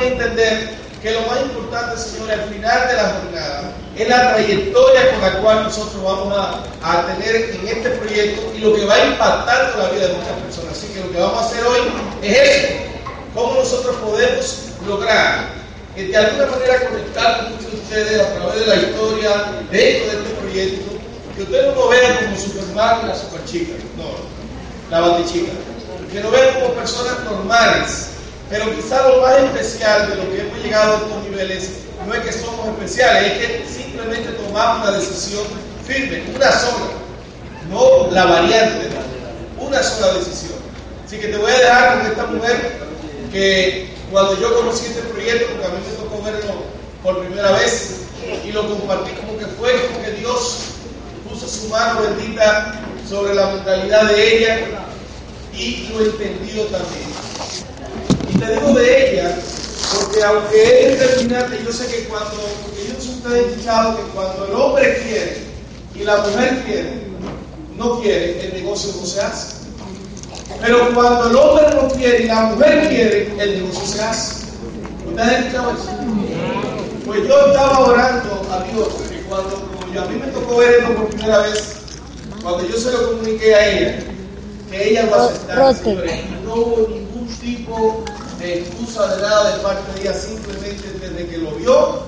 a a entender que lo más importante, señores, al final de la jornada es la trayectoria con la cual nosotros vamos a, a, tener en este proyecto y lo que va impactando la vida de muchas personas. Así que lo que vamos a hacer hoy es eso, cómo nosotros podemos lograr que de alguna manera conectar con muchos de ustedes a través de la historia dentro de este proyecto, que ustedes no lo vean como Superman y la Superchica, no, la Batichica, que lo vean como personas normales, pero quizá lo más especial de lo que hemos llegado a estos niveles no es que somos especiales, es que simplemente tomamos una decisión firme, una sola, no la variante, una sola decisión. Así que te voy a dejar con esta mujer que cuando yo conocí este proyecto, porque a mí me tocó verlo por primera vez y lo compartí como que fue como que Dios puso su mano bendita sobre la mentalidad de ella y lo entendió también. Te digo de ella, porque aunque es determinante, yo sé que cuando, porque yo no sé ustedes escuchado que cuando el hombre quiere y la mujer quiere, no quiere, el negocio no se hace. Pero cuando el hombre no quiere y la mujer quiere, el negocio se hace. ¿Ustedes han escuchado eso? Pues yo estaba orando a Dios, que cuando a mí me tocó ver esto por primera vez, cuando yo se lo comuniqué a ella, que ella lo aceptara, señores, no hubo ningún tipo excusa de nada de parte de ella, simplemente desde que lo vio,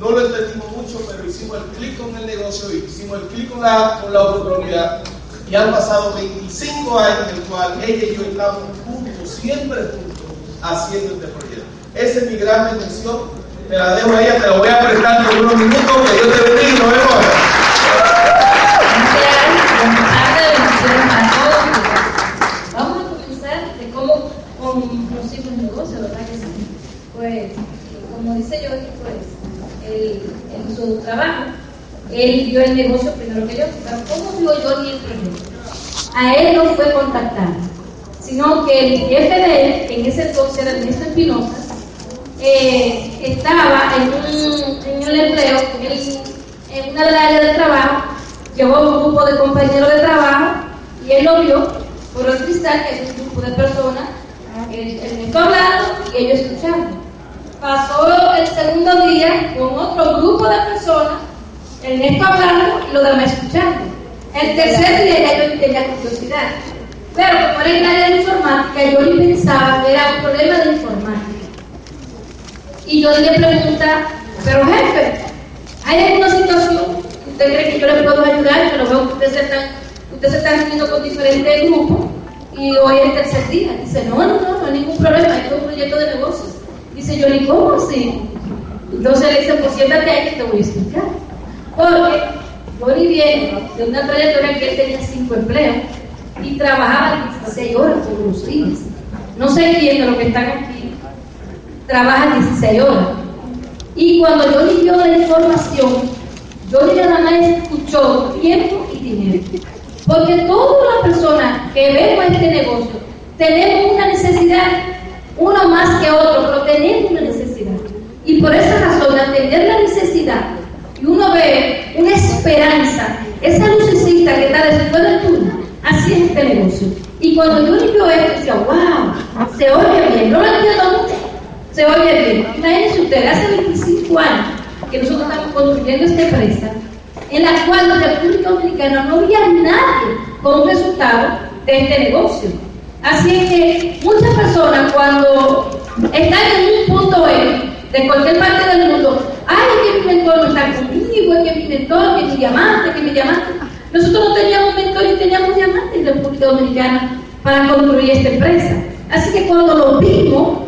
no lo entendimos mucho, pero hicimos el clic con el negocio y hicimos el clic con la, con la oportunidad. Y han pasado 25 años en el cual ella y yo estamos juntos, siempre juntos, haciendo este proyecto. Esa es mi gran bendición. Te la dejo a ella, te la voy a prestar por unos minutos. Que Dios te bendiga y nos vemos ahora. Vamos a comenzar de cómo conocimos negocio, ¿verdad que sí? Pues, como dice yo, pues, él, en su trabajo, él vio el negocio primero que yo, pero ¿cómo vio yo ni el proyecto? A él no fue contactado, sino que el jefe de él, que en ese entonces era Ernesto Espinosa, eh, estaba en, un, en el empleo, en una de las áreas de trabajo, llevó un grupo de compañeros de trabajo y él lo vio por el cristal, que es un grupo de personas, él me hablando y ellos escuchando. Pasó el segundo día con otro grupo de personas, el Néstor hablando y los demás escuchando. El tercer día ya yo tenía curiosidad. Pero como era el área de informática, yo ni pensaba que era un problema de informática. Y yo le pregunta, pero jefe, ¿hay alguna situación que usted cree que yo le puedo ayudar? Yo lo veo que ustedes se están, usted se están con diferentes grupos y hoy es el tercer día. Dice, no, no, no, no hay ningún problema, esto es un proyecto de negocios. Dice yo, ¿y cómo así? Entonces le dice, pues siéntate ahí que te voy a explicar. Porque Johnny viene de una trayectoria que él tenía cinco empleos y trabajaba 16 horas todos los días. No sé quién de los que están aquí trabaja 16 horas. Y cuando yo le dio la información, yo nada más escuchó tiempo y dinero. Porque todas las personas que vemos este negocio tenemos una necesidad, uno más que otro, pero tenemos una necesidad. Y por esa razón, atender la necesidad, y uno ve una esperanza, esa lucecita que está después del túnel, así es este negocio. Y cuando yo vio esto, decía, wow, se oye bien, no lo entiendo mucho, se oye bien. Imagínense ustedes, hace 25 años que nosotros estamos construyendo esta empresa, en la cual en República Dominicana no había nadie con resultado de este negocio. Así es que muchas personas cuando están en un punto E de cualquier parte del mundo, ay, que mi mentor no está conmigo, que mi mentor, que mi diamante, que mi diamante. Nosotros no teníamos mentor y teníamos diamante en República Dominicana para construir esta empresa. Así que cuando lo vimos,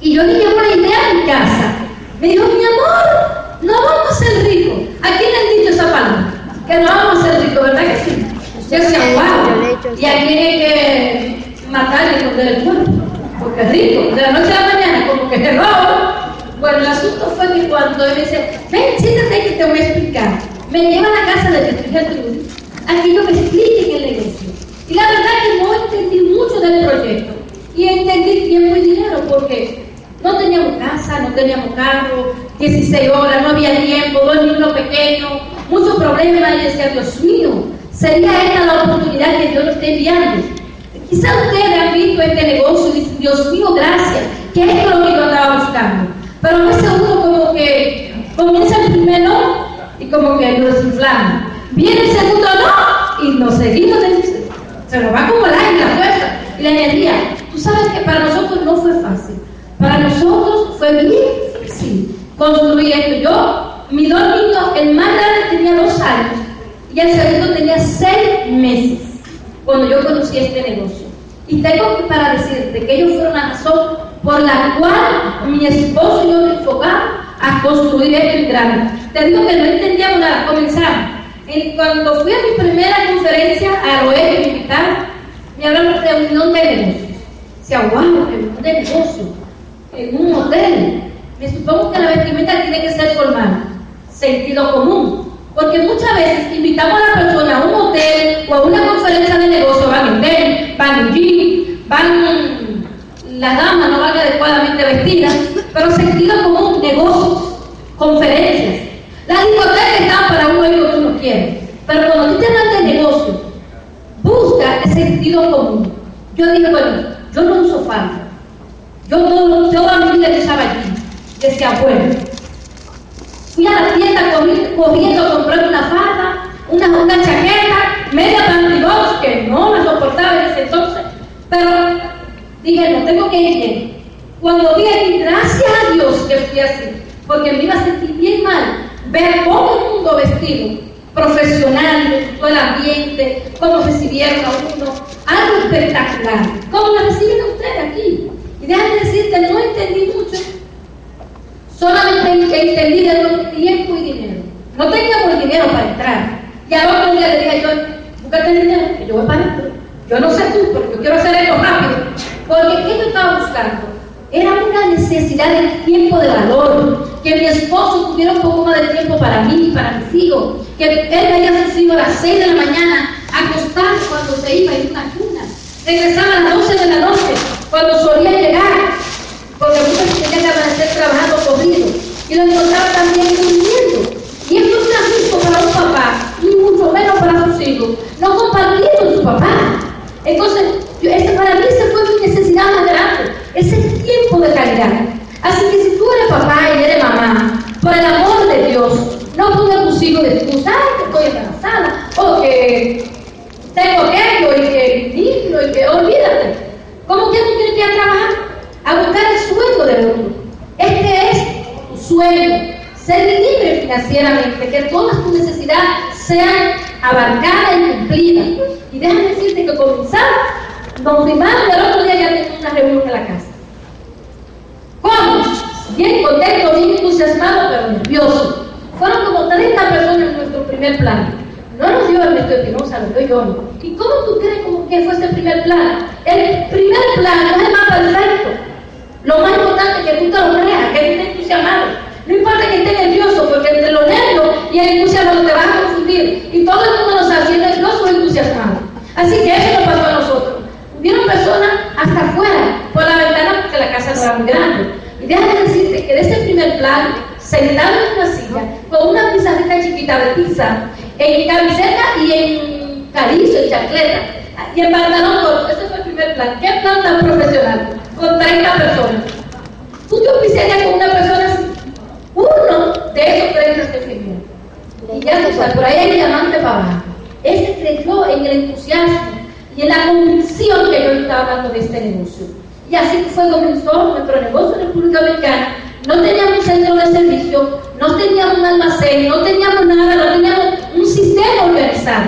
y yo llevo la idea a mi casa, me dijo, mi amor, no vamos a ser ricos. ¿A quién le han dicho esa palabra? Que no vamos a ser ricos, ¿verdad que sí? Yo decía, wow, y aquí hay que matar y esconder el cuerpo, porque es rico. De la noche a la mañana, como que roba. Bueno, el asunto fue que cuando él me dice, ven, siéntate que te voy a explicar. Me lleva a la casa de Gertrude, aquí yo me explique el negocio. Y la verdad que no entendí mucho del proyecto. Y entendí tiempo y dinero, porque no teníamos casa, no teníamos carro, 16 horas, no había tiempo, dos niños pequeños, muchos problemas. Y decía, Dios mío, sería esta la oportunidad que Dios nos esté enviando. Quizá ustedes han visto este negocio y dicen, Dios mío, gracias, que es lo que yo estaba buscando. Pero a veces uno como que comienza el primer no y como que lo desinflama. Viene el segundo no y nos seguimos, se nos va como el aire, la fuerza y la energía. Tú sabes que para nosotros no fue fácil. Para nosotros fue bien difícil construir esto. Yo, mis dos niños, el más grande tenía dos años y el segundo tenía seis meses cuando yo conocí este negocio. Y tengo que para decirte que ellos fueron la razón por la cual mi esposo y yo nos enfocamos a construir esto en. Te digo que no entendíamos nada, comenzamos. cuando fui a mi primera conferencia a OE que me invitaron, me hablaron de reunión de negocios. Se wow, reunión de negocios, en un hotel. Me supongo que la vestimenta tiene que ser formal, sentido común. Porque muchas veces invitamos a la persona a un hotel o a una conferencia de negocio, van en van en jean, van la dama no van adecuadamente vestidas, pero sentido común, negocios, conferencias. Las discotecas están para un evento que uno quiere, pero cuando tú te hablas de negocio, busca el sentido común. Yo dije, bueno, yo no uso falda. Yo toda usaba allí, decía, bueno, Fui a la tienda corriendo a comprar una falda, una, una chaqueta, media pantybox, que no me soportaba en ese entonces, pero dije, no tengo que ir. Cuando vi aquí, gracias a Dios que fui así, porque me iba a sentir bien mal ver todo el mundo vestido, profesional, todo el ambiente, cómo recibieron a uno, algo espectacular. ¿Cómo me reciben ustedes aquí? Déjame decirte, no entendí mucho Solamente entendí de tiempo y dinero. No teníamos dinero para entrar. Y al otro día le dije yo, búscate el dinero, que yo voy para adentro. Yo no sé tú, porque yo quiero hacer esto rápido. Porque ¿qué yo estaba buscando? Era una necesidad de tiempo de valor. Que mi esposo tuviera un poco más de tiempo para mí y para mis hijos. Que él veía a sus a las 6 de la mañana acostar cuando se iba en una cuna. Regresaba a las 12 de la noche cuando solía llegar porque muchos tenían que amanecer trabajando corrido y lo encontraba también durmiendo. Y esto no es justo para un papá, ni mucho menos para sus hijos, no compartir con su papá. Entonces, este, para mí esa fue mi necesidad más grande, ese tiempo de calidad. Así que si tú eres papá y eres mamá, por el amor de Dios, no pongas a tus hijos de excusa, que estoy embarazada, o que tengo aquello, y que niño, y que olvídate. ¿Cómo que tú tienes que ir a trabajar? a buscar el sueldo del otro. Este es tu sueño, ser libre financieramente, que todas tus necesidades sean abarcadas y cumplidas. Y déjame decirte que comenzar, don Rimán el otro día ya tengo una reunión en la casa. ¿Cómo? Bien contento, bien entusiasmado, pero nervioso. Fueron como 30 personas en nuestro primer plan. No nos dio Ernesto Espinosa, lo dio yo. ¿Y cómo tú crees que fue ese primer plan? El primer plan no es el más perfecto. Lo más importante es que tú te lo creas, que tú estés entusiasmado. No importa que estés nervioso, porque entre lo nervio y el entusiasmo te vas a confundir. Y todo el mundo si es nervioso o entusiasmado. Así que eso nos pasó a nosotros. Hubieron personas hasta afuera, por la ventana, porque la casa era muy grande. Y déjame decirte que de ese primer plan, sentado en una silla, con una pizarrita chiquita de pizza, en camiseta y en carizo, en chacleta, y en pantalón corto, ese fue el primer plan. ¿Qué plan tan profesional? Con 30 personas. ¿Tú te oficiarías con una persona así? Uno de esos 30 se firmó. Y ya tú sabes, por ahí hay diamante para abajo. Ese creyó en el entusiasmo y en la convicción que yo estaba hablando de este negocio. Y así fue comenzó nuestro negocio en República Dominicana. No teníamos un centro de servicio, no teníamos un almacén, no teníamos nada, no teníamos un sistema organizado.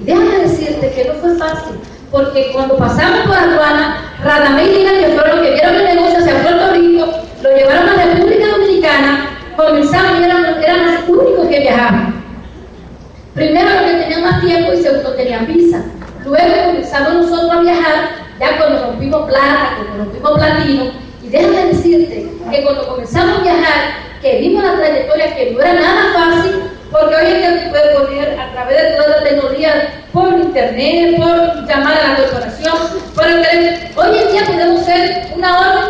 Y déjame decirte que no fue fácil, porque cuando pasamos por aduana, Radamé y Lina, que fueron los que vieron el negocio hacia Puerto Rico, lo llevaron a República Dominicana, comenzamos y éramos, éramos los únicos que viajaban. Primero los que tenían más tiempo y segundo tenían visa. Luego comenzamos nosotros a viajar, ya cuando rompimos plata, cuando rompimos platino, déjame decirte que cuando comenzamos a viajar, que vimos la trayectoria que no era nada fácil, porque hoy en día se puede poner a través de toda la tecnología, por internet, por llamar a la corporación, por el Hoy en día podemos ser una orden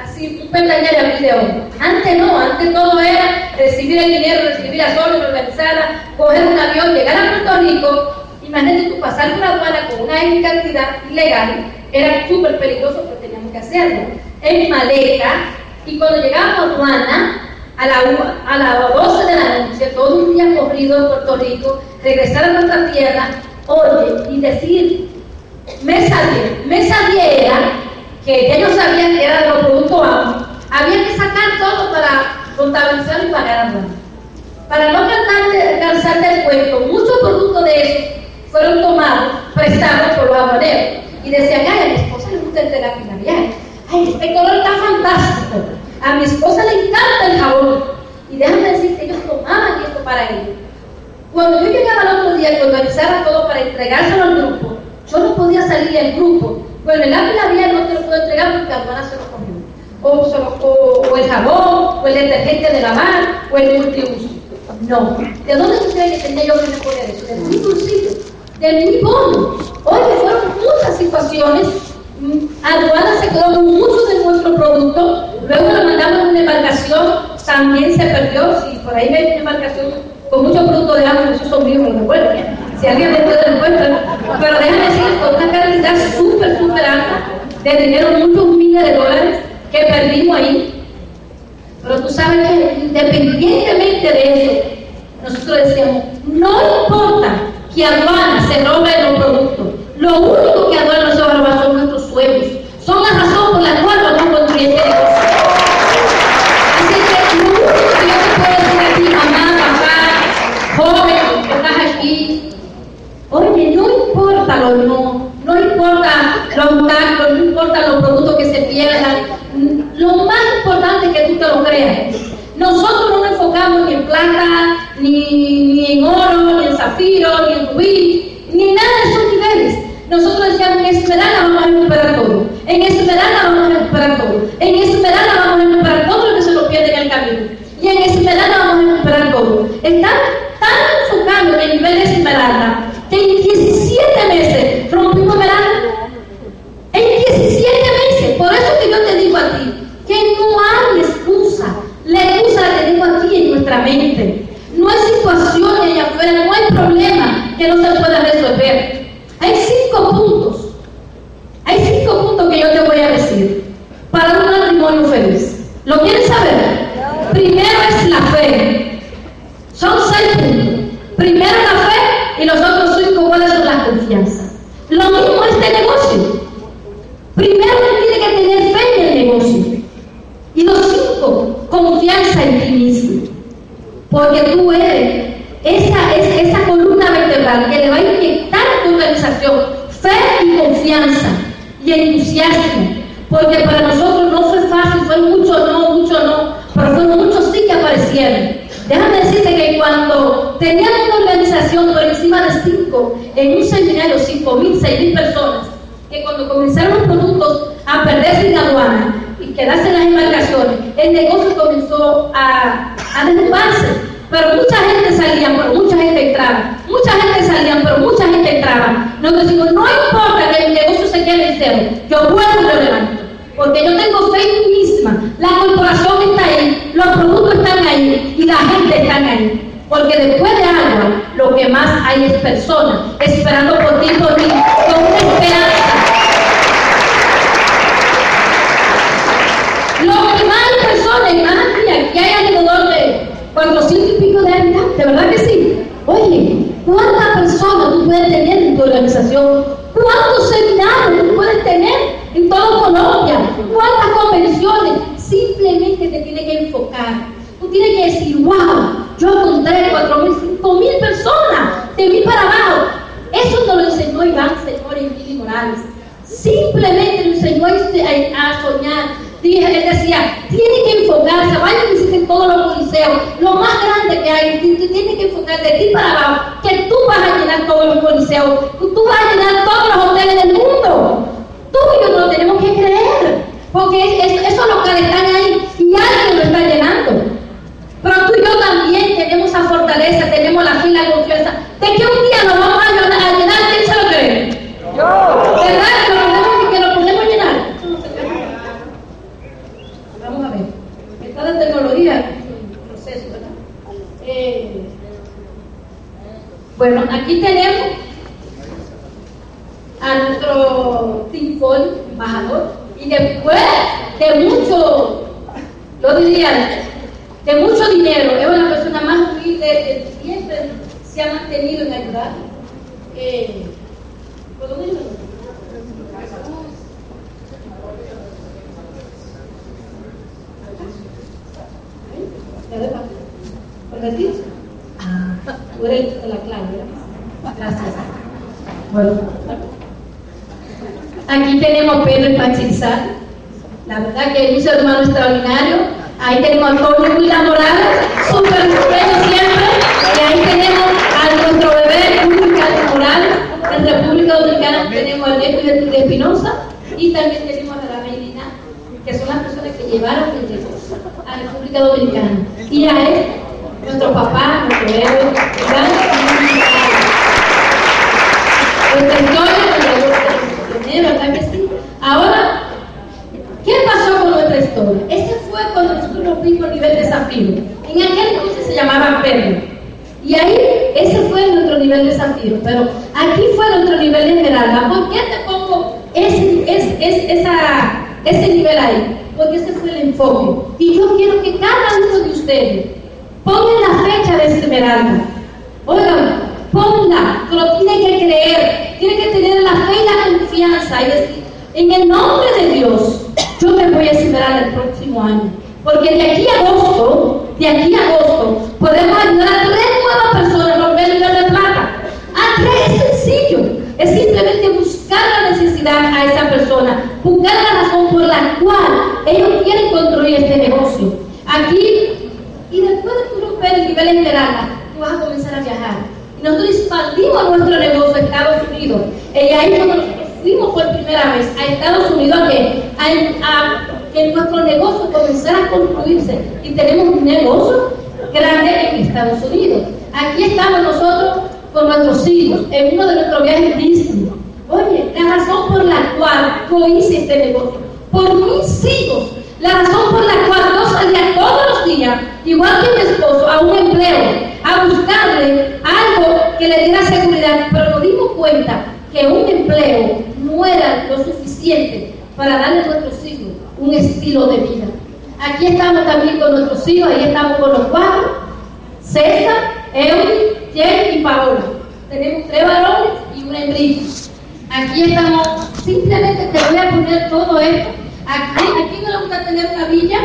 así, un pestañear y abrir de oro. Antes no, antes todo era recibir el dinero, recibir a solos, organizarla, coger un avión, llegar a Puerto Rico. Imagínate tú pasar por la aduana con una cantidad ilegal, era súper peligroso, pero teníamos que hacerlo. En maleta, y cuando llegábamos a aduana, a la, a las 12 de la noche, todo un día corrido en Puerto Rico, regresar a nuestra tierra, oye, y decir, mesa 10, mesa 10 era que ellos sabían que era de los productos bajos, había que sacar todo para contabilizar y pagar a Para no cansar del cuento, muchos productos de esos fueron tomados, prestados por los aduaneros. Y decían, ay, a mi esposa le gusta el terapia. Ay, este color está fantástico. A mi esposa le encanta el jabón. Y déjame decir que ellos tomaban esto para ellos. Cuando yo llegaba el otro día y organizaba todo para entregárselo al grupo, yo no podía salir del grupo. Bueno, el lápiz labial no te lo puedo entregar porque aduana se lo comió. O, o, o, el jabón, o el detergente de lavar, o el multiuso. No. ¿De dónde tú que tenía yo que poner eso? De mi bolsillo, de mi bono. Oye, fueron muchas situaciones Aduana se quedó con muchos de nuestros productos, luego lo mandamos en una embarcación, también se perdió, si por ahí ve una embarcación con muchos productos de agua, esos son míos, lo recuerdo, si alguien me puede encuentra, pero déjame decir, con una cantidad súper, súper alta de dinero, muchos miles de dólares que perdimos ahí, pero tú sabes que independientemente de eso, nosotros decíamos, no importa que aduana se robe los productos, lo único que aduana se roba son nuestros Son la razón por la cual vamos a construir este negocio. Así que lo único que yo te puedo decir a ti, mamá, papá, joven que estás aquí, oye, no importa lo no, no importa los tactos, no importa los productos que se pierdan, lo más importante es que tú te lo creas. Nosotros no nos enfocamos en plata, ni, ni en oro, ni en zafiro, ni en rubí, ni nada de esos niveles. Nosotros decíamos, en Esmeralda vamos a recuperar todo. En Esmeralda vamos a recuperar todo. En Esmeralda vamos a recuperar todo lo que se nos pierde en el camino. Y en Esmeralda vamos a recuperar todo. Están tan enfocados en el nivel de Esmeralda que en 17 meses enseñó a soñar. Dije, él decía, tiene que enfocarse, vaya y visiten todos los coliseos, lo más grande que hay, tú, tienes que enfocar de ti para abajo, que tú vas a llenar todos los coliseos, tú vas a llenar todos los hoteles del mundo. Tú y yo no tenemos que creer, porque es, esos locales están ahí y alguien lo está llenando. Pero tú y yo también tenemos esa fortaleza, tenemos la fe y la confianza de que un día nos vamos a llenar, a llenar ¿quién se lo cree? Yo. ¿Verdad? Que lo podemos, que lo podemos llenar. Vamos a ver. Está la tecnología en proceso, ¿verdad? Eh, bueno, aquí tenemos a nuestro Foley, embajador, y después de mucho, lo diría, de mucho dinero, es una persona más humilde que siempre se ha mantenido en ayudar. Eh, ¿Puedo decirlo? ¿Repetir? Ah, tú eres la clave, ¿verdad? Gracias. Bueno. Aquí tenemos Pedro Pachizal. La verdad que es un ser humano extraordinario. Ahí tenemos a Antonio Huila Morales, súper estupendo siempre. Y ahí tenemos a nuestro bebé Julio Morales. En República Dominicana tenemos a Neto de Espinosa. Y también tenemos a la Reina, que son las personas que llevaron el negocio a República Dominicana. Y a él, nuestro papá, nuestro bebé, nuestra historia, ¿verdad que sí? Ahora, ¿qué pasó con nuestra historia? Ese fue cuando nosotros nos fuimos a nivel desafío. En aquel entonces se llamaba Pedro. Y ahí, ese fue nuestro nivel de desafío. Pero aquí fue nuestro nivel de esmeralda. ¿Por qué te pongo ese, ese, ese, esa, ese nivel ahí? Porque ese fue el enfoque. Y yo quiero que cada uno de ustedes pongan la fecha de esa esmeralda. Oigan, ponga, pero tiene que creer, tiene que tener la fe y la confianza y decir, en el nombre de Dios, yo me voy a esperar el próximo año. Porque de aquí a agosto, de aquí a agosto, podemos ayudar a tres nuevas personas a romper el de plata. A tres, es sencillo. Es simplemente buscar la necesidad a esa persona, buscar la razón por la cual ellos quieren construir este negocio. Aquí, y después de tu romper el nivel esmeralda, tú vas a comenzar a viajar. Y nosotros expandimos nuestro negocio a Estados Unidos. Y ahí nosotros fuimos por primera vez a Estados Unidos a que, a, a, que nuestro negocio comenzara a construirse. Y tenemos un negocio grande en Estados Unidos. Aquí estamos nosotros con nuestros hijos en uno de nuestros viajes Disney. Oye, la razón por la cual yo hice este negocio, por mis hijos, la razón por la cual yo salía todos los días, igual que mi esposo, a un empleo, a buscarle algo que le diera seguridad, pero nos dimos cuenta que un empleo no era lo suficiente para darle a nuestros hijos un estilo de vida. Aquí estamos también con nuestros hijos, ahí estamos con los cuatro, César, Eury, Jerry y Paola. Tenemos tres varones y una hembrita. Aquí estamos, simplemente te voy a poner todo esto. Aquí, aquí no le gusta tener una villa,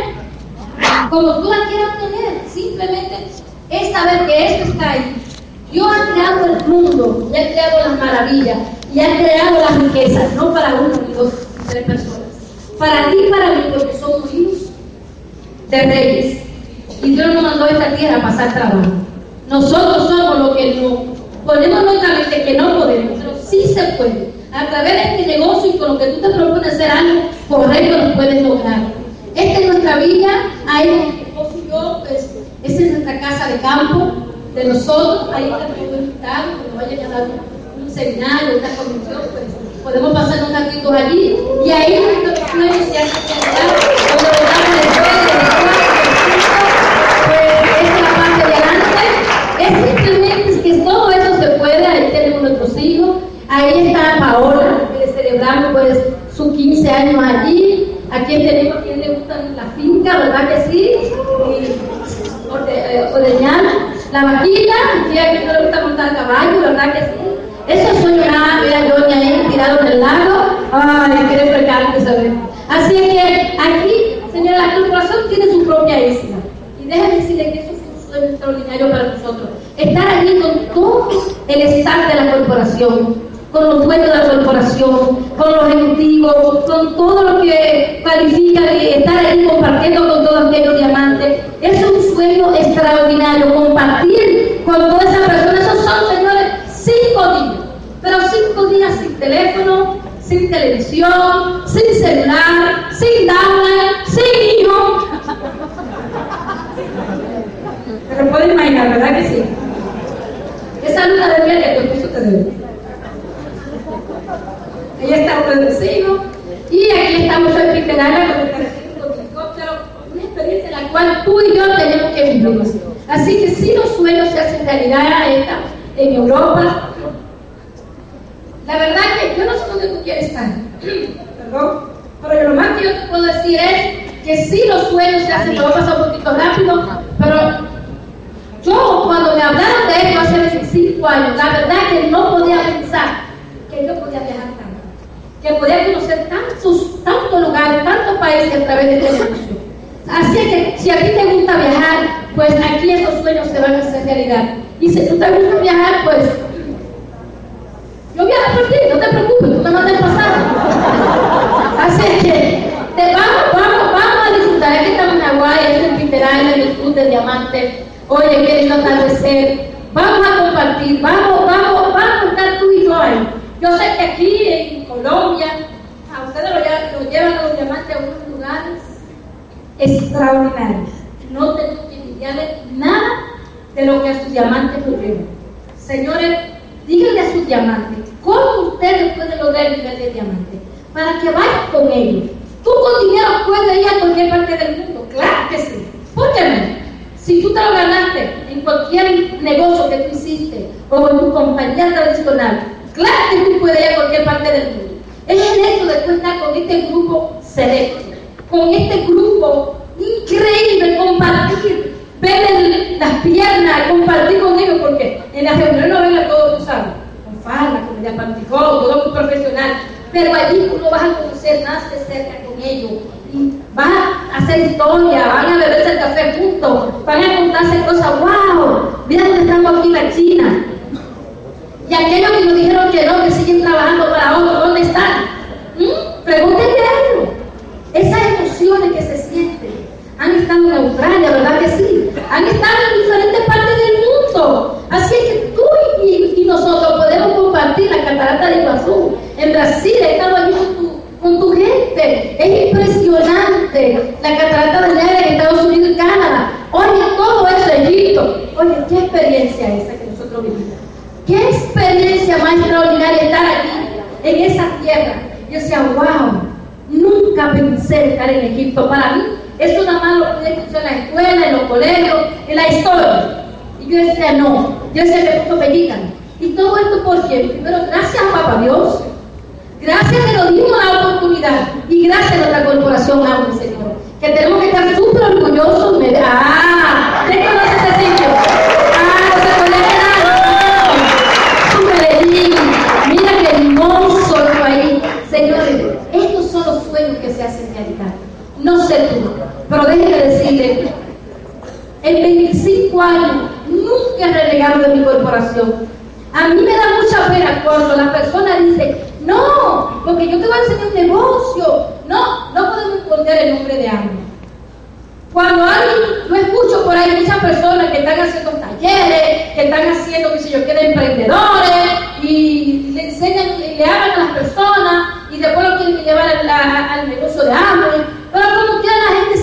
como tú la quieras tener, simplemente es saber que esto está ahí. Dios ha creado el mundo y ha creado las maravillas y ha creado las riquezas, no para uno ni dos, ni tres personas. Para ti y para mí, porque somos hijos de reyes. Y Dios nos mandó a esta tierra a pasar trabajo. Nosotros somos los que no ponemos nuestra mente que no podemos, pero sí se puede. A través de este negocio y con lo que tú te propones hacer algo correcto, lo puedes lograr. Esta es nuestra villa, ahí mi esposo y yo, pues, esa es nuestra casa de campo de nosotros, ahí está todo invitado, cuando vayan a dar un, seminario, una convención, pues podemos pasar un ratito allí y ahí nuestros sueños se hacen realidad, donde ahí está Paola, que celebramos pues sus 15 años allí, aquí tenemos a quien le gusta la finca, ¿verdad que sí? Y ordeñar la vaquita, y a quien no le gusta montar caballo, ¿verdad que sí? Eso sueño nada, mira Johnny ahí tirado en el lago, ay, quiere fregar, que saber. Así es que aquí, señora, la corporación tiene su propia isla. Y déjame decirle que eso es un sueño extraordinario para nosotros. Estar allí con todo el staff de la corporación, con los dueños de la corporación, con los ejecutivos, con todo lo que califica de estar ahí compartiendo con todos aquellos diamantes. Es un sueño extraordinario compartir con todas esas personas. Esos son, señores, cinco días, pero cinco días sin teléfono, sin televisión, sin celular, sin tablet, sin hijo. Pero pueden imaginar, ¿verdad que sí? Esa luna de miel que esposo te. Ahí está un vecino y aquí estamos en Pitagana con el helicóptero, una experiencia en la cual tú y yo tenemos que vivir. Así que si los sueños se hacen realidad esta, en Europa, la verdad que yo no sé dónde tú quieres estar, perdón, pero lo más que yo te puedo decir es que si los sueños se hacen, te voy a pasar un poquito rápido, pero yo cuando me hablaron de esto hace 25 años, la verdad que no podía pensar que yo podía viajar que podía conocer tantos, tantos lugares, tantos países a través de televisión. Así que si a ti te gusta viajar, pues aquí esos sueños se van a hacer realidad. Y si tú te gusta viajar, pues yo viajo por ti, no te preocupes, tú me mandas pasar. Así que vamos, vamos, vamos a disfrutar. Aquí estamos en Hawái, es en Peter Island, el club de diamantes. Oye, qué lindo atardecer. Vamos a compartir, vamos, vamos, vamos a estar tú y yo ahí. Yo sé que aquí en Colombia, a ustedes lo, llevan los diamantes a unos lugares extraordinarios. No tengo que envidiarle nada de lo que a sus diamantes lo llevan. Señores, díganle a sus diamantes cómo ustedes pueden lograr el nivel de diamante para que vayan con ellos. Tú con dinero puedes ir a cualquier parte del mundo, claro que sí. ¿Por? Si tú te lo ganaste en cualquier negocio que tú hiciste o en tu compañía tradicional, claro que tú puedes ir a cualquier parte del mundo. Es el hecho de estar con este grupo selecto, con este grupo increíble, compartir, ver las piernas, compartir con ellos, porque en la reunión no ven a todos, tú sabes, con falda, con media panticón, todo muy profesional, pero allí tú no vas a conocer más de cerca con ellos. Y vas a hacer historia, van a beberse el café juntos, van a contarse cosas, wow, mira dónde estamos aquí la China. Y aquellos que nos dijeron que no, que siguen trabajando para otros, ¿dónde están? ¿Mm? Pregúntenle a ellos. Esas emociones que se sienten. Han estado en Australia, ¿verdad que sí? Han estado en diferentes partes del mundo. Así es que tú y, nosotros podemos compartir la catarata de Iguazú. En Brasil, he estado allí con tu, con tu gente. Es impresionante. La catarata de Niagara en Estados Unidos y Canadá. Oye, todo eso, Egipto. Oye, qué experiencia esa que nosotros vivimos. Qué experiencia más extraordinaria estar aquí, en esa tierra. Yo decía, wow, nunca pensé estar en Egipto. Para mí, eso nada más lo pude escuchar en la escuela, en los colegios, en la historia. Y yo decía, no, yo decía, me puso. Y todo esto por qué? Primero, gracias Papá Dios. Gracias que nos dimos la oportunidad. Y gracias a nuestra corporación, Aún, Señor. Que tenemos que estar súper orgullosos. ¡Ah! ¿Quién conoce ese sitio? ¡Ah! No se puede quedar. Medellín. Mira qué hermoso el país. Señores, estos son los sueños No sé tú, pero déjenme decirle, en 25 años nunca he renegado de mi corporación. A mí me da mucha pena cuando la persona dice, no, porque yo te voy a enseñar un negocio. No, no podemos esconder el nombre de alguien. Cuando alguien, yo escucho por ahí muchas personas que están haciendo talleres, que están haciendo, qué sé yo, que de emprendedores, y le enseñan y le hablan a las personas, y después lo quieren llevar al, negocio de hambre. Pero como quiera la gente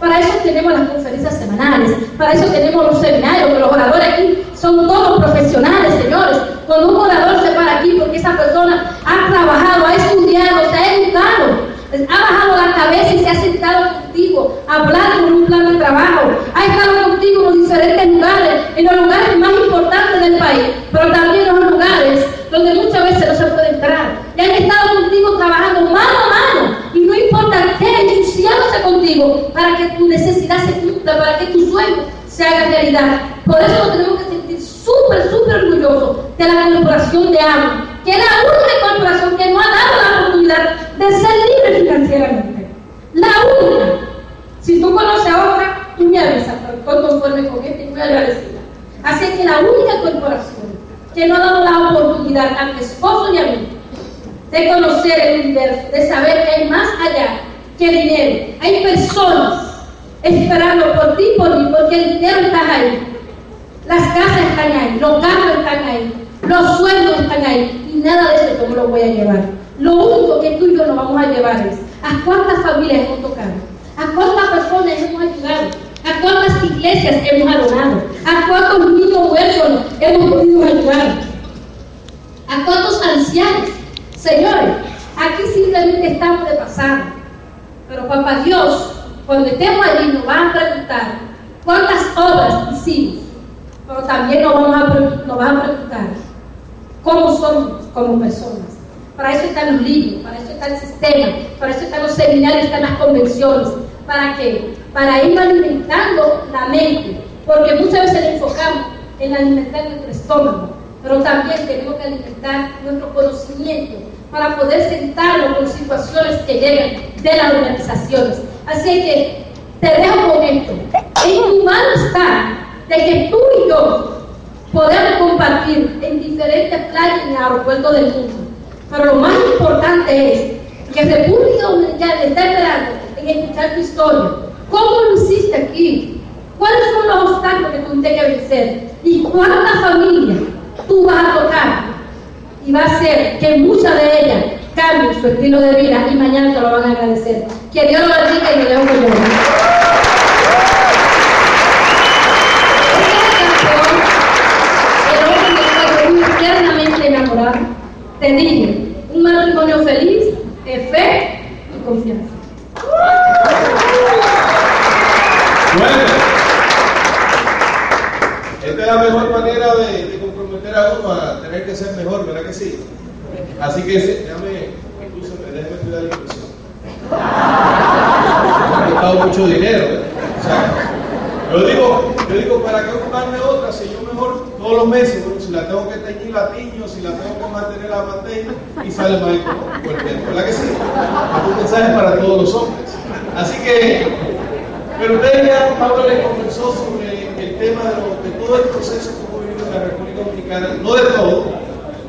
Para eso tenemos las conferencias semanales, para eso tenemos los seminarios, los oradores aquí son todos profesionales, señores. Cuando un orador se para aquí porque esa persona ha trabajado, ha estudiado, se ha educado, ha bajado la cabeza y se ha sentado contigo, ha hablado con un plan de trabajo, ha estado contigo en los diferentes lugares, en los lugares más importantes del país, pero también en los lugares donde muchas veces no se puede entrar. Y han estado contigo trabajando mano a mano y no importa qué, ensuciándose contigo para que tu necesidad se cumpla, para que tu sueño se haga realidad. Por eso nos tenemos que sentir súper, súper orgullosos de la corporación de agua, que es la única corporación que nos ha dado la oportunidad de ser libres financieramente. La única. Si tú conoces a otra, tú me avisas, estoy conforme con este y muy agradecida. Así que la única corporación que nos ha dado la oportunidad a mi esposo y a mí de conocer el universo, de saber que hay más allá que dinero. Hay personas esperando por ti por mí, porque el dinero está ahí. Las casas están ahí, los carros están ahí, los sueldos están ahí, y nada de eso yo me lo voy a llevar. Lo único que tú y yo nos vamos a llevar es a cuántas familias hemos tocado, a cuántas personas hemos ayudado, a cuántas iglesias hemos adorado, a cuántos niños huérfanos hemos podido ayudar, a cuántos ancianos. Señores, aquí simplemente estamos de pasada, pero papá Dios, cuando estemos allí, nos va a preguntar cuántas obras hicimos pero también nos, vamos a, nos preguntar cómo somos como personas. Para eso están los libros, para eso está el sistema, para eso están los seminarios, están las convenciones. ¿Para qué? Para ir alimentando la mente, porque muchas veces le enfocamos en alimentar nuestro estómago, pero también tenemos que alimentar nuestro conocimiento para poder sentarlo con situaciones que llegan de las organizaciones. Así que te dejo con esto. En tu mano está de que tú y yo podemos compartir en diferentes playas y aeropuertos del mundo. Pero lo más importante es que República Dominicana está esperando en escuchar tu historia. ¿Cómo lo hiciste aquí? ¿Cuáles son los obstáculos que tienes que vencer? ¿Y cuántas familias tú vas a tocar? Y va a hacer que muchas de ellas cambien su estilo de vida y mañana te lo van a agradecer. Que Dios lo bendiga y me dejo con te dije, un matrimonio feliz es fe y confianza. Bueno, esta es la mejor manera de, de, comprometer a uno a tener que ser mejor, ¿verdad que sí? Así que déjame, incluso déjame cuidar la impresión. Me ha costado mucho dinero, ¿eh? O digo, yo digo, ¿para qué ocuparme otra si yo mejor todos los meses, si la tengo que teñir la tiño, si la tengo que mantener la mantengo y sale más económico ¿verdad que sí? Es un mensaje para todos los hombres. Así que, pero ustedes ya, Pablo les conversó sobre el tema de, lo, de todo el proceso que hemos vivido en la República Dominicana, no de todo,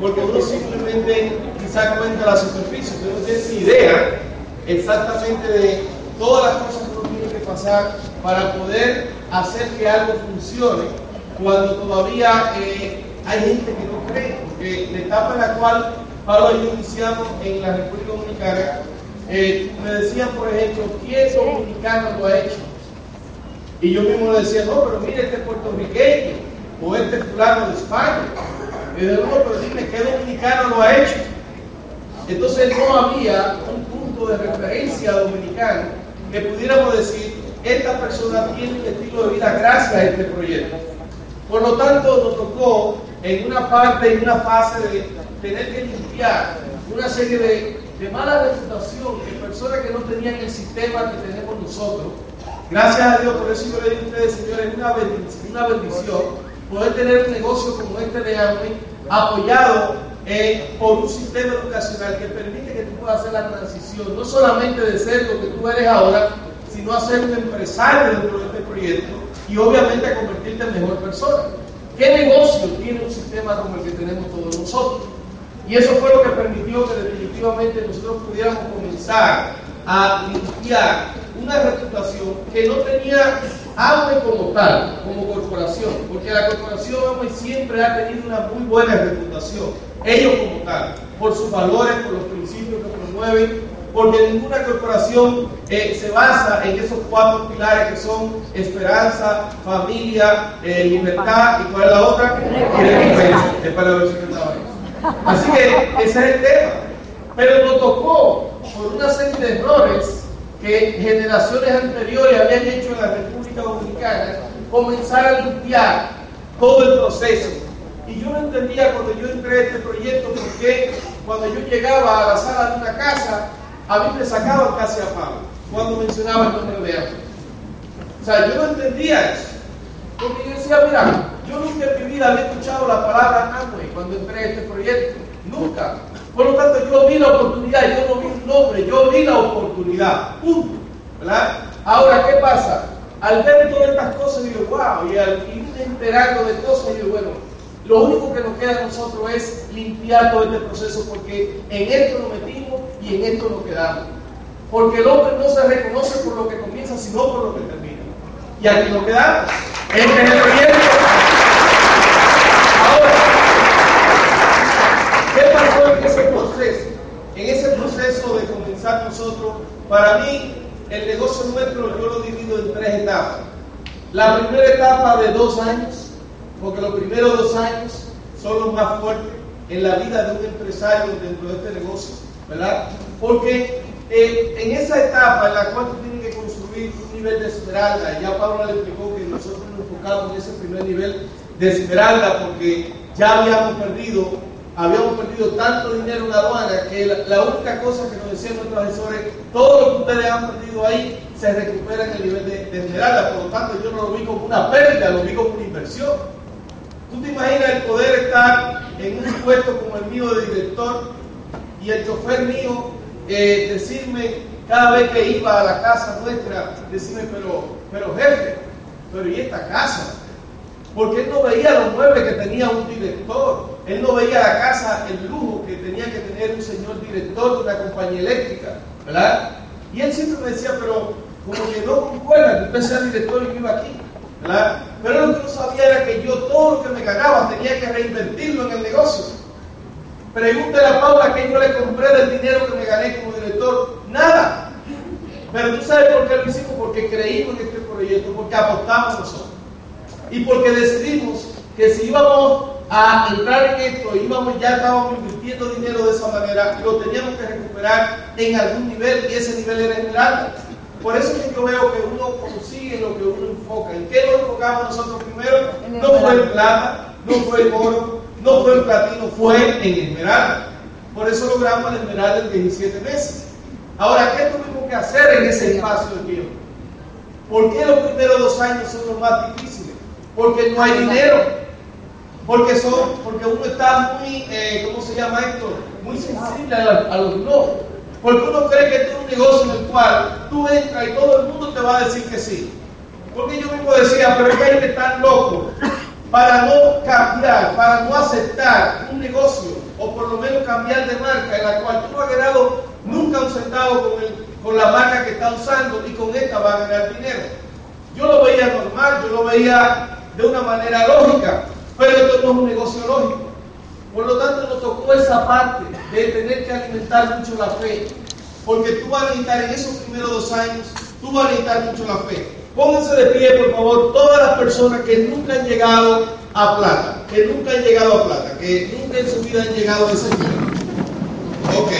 porque uno simplemente quizá cuenta la superficie, pero no tiene ni idea exactamente de todas las cosas que uno tiene que pasar para poder hacer que algo funcione cuando todavía eh, hay gente que no cree, porque la etapa en la cual Pablo y yo iniciamos en la República Dominicana, eh, me decían, por ejemplo, ¿quién dominicano lo ha hecho? Y yo mismo le decía, no, pero mire, este puertorriqueño, o este fulano de España. Y de nuevo, pero dime, ¿qué dominicano lo ha hecho? Entonces no había un punto de referencia dominicano que pudiéramos decir, esta persona tiene un estilo de vida gracias a este proyecto. Por lo tanto, nos tocó en una parte, en una fase de tener que limpiar una serie de, de mala reputación de personas que no tenían el sistema que tenemos nosotros. Gracias a Dios, por eso yo le digo a ustedes, señores, una bendición, una bendición poder tener un negocio como este de Amway apoyado eh, por un sistema educacional que permite que tú puedas hacer la transición, no solamente de ser lo que tú eres ahora, sino a ser un empresario dentro de este proyecto y obviamente a convertirte en mejor persona. ¿Qué negocio tiene un sistema como el que tenemos todos nosotros? Y eso fue lo que permitió que definitivamente nosotros pudiéramos comenzar a limpiar una reputación que no tenía Amway como tal, como corporación, porque la corporación Amway siempre ha tenido una muy buena reputación, ellos como tal, por sus valores, por los principios que promueven, porque ninguna corporación eh, se basa en esos cuatro pilares que son esperanza, familia, eh, libertad y cuál es la otra? Así que ese es el tema. Pero nos tocó por una serie de errores que generaciones anteriores habían hecho en la República Dominicana comenzar a limpiar todo el proceso. Y yo no entendía cuando yo entré a este proyecto porque cuando yo llegaba a la sala de una casa, a mí me sacaban casi a palo cuando mencionaba el nombre de Amway. O sea, yo no entendía eso. Porque yo decía, mira, yo nunca en mi vida había escuchado la palabra Amway cuando entré a este proyecto. Nunca. Por lo tanto, yo vi la oportunidad, yo no vi un nombre, yo vi la oportunidad. Punto. ¿Verdad? Ahora, ¿qué pasa? Al ver todas estas cosas, digo, wow, y al ir enterando de cosas, digo, bueno, lo único que nos queda a nosotros es limpiar todo este proceso porque en esto nos metimos y en esto nos quedamos. Porque el hombre no se reconoce por lo que comienza, sino por lo que termina. Y aquí nos quedamos. El proyecto. Ahora, ¿qué pasó en ese proceso? En ese proceso de comenzar nosotros, para mí, el negocio nuestro yo lo divido en tres etapas. La primera etapa de dos años, porque los primeros dos años son los más fuertes en la vida de un empresario dentro de este negocio, ¿verdad? Porque eh, en esa etapa en la cual tú tienes que construir un nivel de esmeralda, ya Pablo le explicó que nosotros nos enfocamos en ese primer nivel de esmeralda porque ya habíamos perdido, habíamos perdido tanto dinero en la aduana que la, única cosa que nos decían nuestros asesores, todo lo que ustedes han perdido ahí se recupera en el nivel de, de esmeralda, por lo tanto yo no lo vi como una pérdida, lo vi como una inversión. ¿Tú te imaginas el poder estar en un puesto como el mío de director y el chofer mío eh, decirme cada vez que iba a la casa nuestra, decirme, pero, pero jefe, pero ¿y esta casa? Porque él no veía los muebles que tenía un director, él no veía la casa, el lujo que tenía que tener un señor director de una compañía eléctrica, ¿verdad? Y él siempre me decía, pero como que no concuerda que usted sea director y viva aquí. Pero lo que no sabía era que yo todo lo que me ganaba tenía que reinvertirlo en el negocio. Pregúntale a Paula que yo le compré del dinero que me gané como director. Nada. Pero tú sabes por qué lo hicimos, porque creímos en este proyecto, porque apostamos nosotros. Y porque decidimos que si íbamos a entrar en esto, íbamos, ya estábamos invirtiendo dinero de esa manera, lo teníamos que recuperar en algún nivel y ese nivel era esmeralda. Por eso es que yo veo que uno consigue lo que uno enfoca. ¿En qué nos enfocamos nosotros primero? No fue en plata, no fue en oro, no fue en platino, fue en esmeralda. Por eso logramos el esmeralda en 17 meses. Ahora, ¿qué tuvimos que hacer en ese espacio de tiempo? ¿Por qué los primeros dos años son los más difíciles? Porque no hay dinero. Porque, son, porque uno está muy, eh, ¿cómo se llama esto? Muy sensible a, los no. Porque uno cree que este es un negocio en el cual tú entras y todo el mundo te va a decir que sí. Porque yo mismo decía, pero es que hay que estar loco para no cambiar, para no aceptar un negocio o por lo menos cambiar de marca en la cual tú no has ganado nunca un centavo con, con la marca que está usando y con esta va a ganar dinero. Yo lo veía normal, yo lo veía de una manera lógica, pero esto no es un negocio lógico. Por lo tanto, nos tocó esa parte de tener que alimentar mucho la fe. Porque tú vas a necesitar en esos primeros dos años, tú vas a necesitar mucho la fe. Pónganse de pie, por favor, todas las personas que nunca han llegado a plata, que nunca han llegado a plata, que nunca en su vida han llegado a ese nivel. Ok.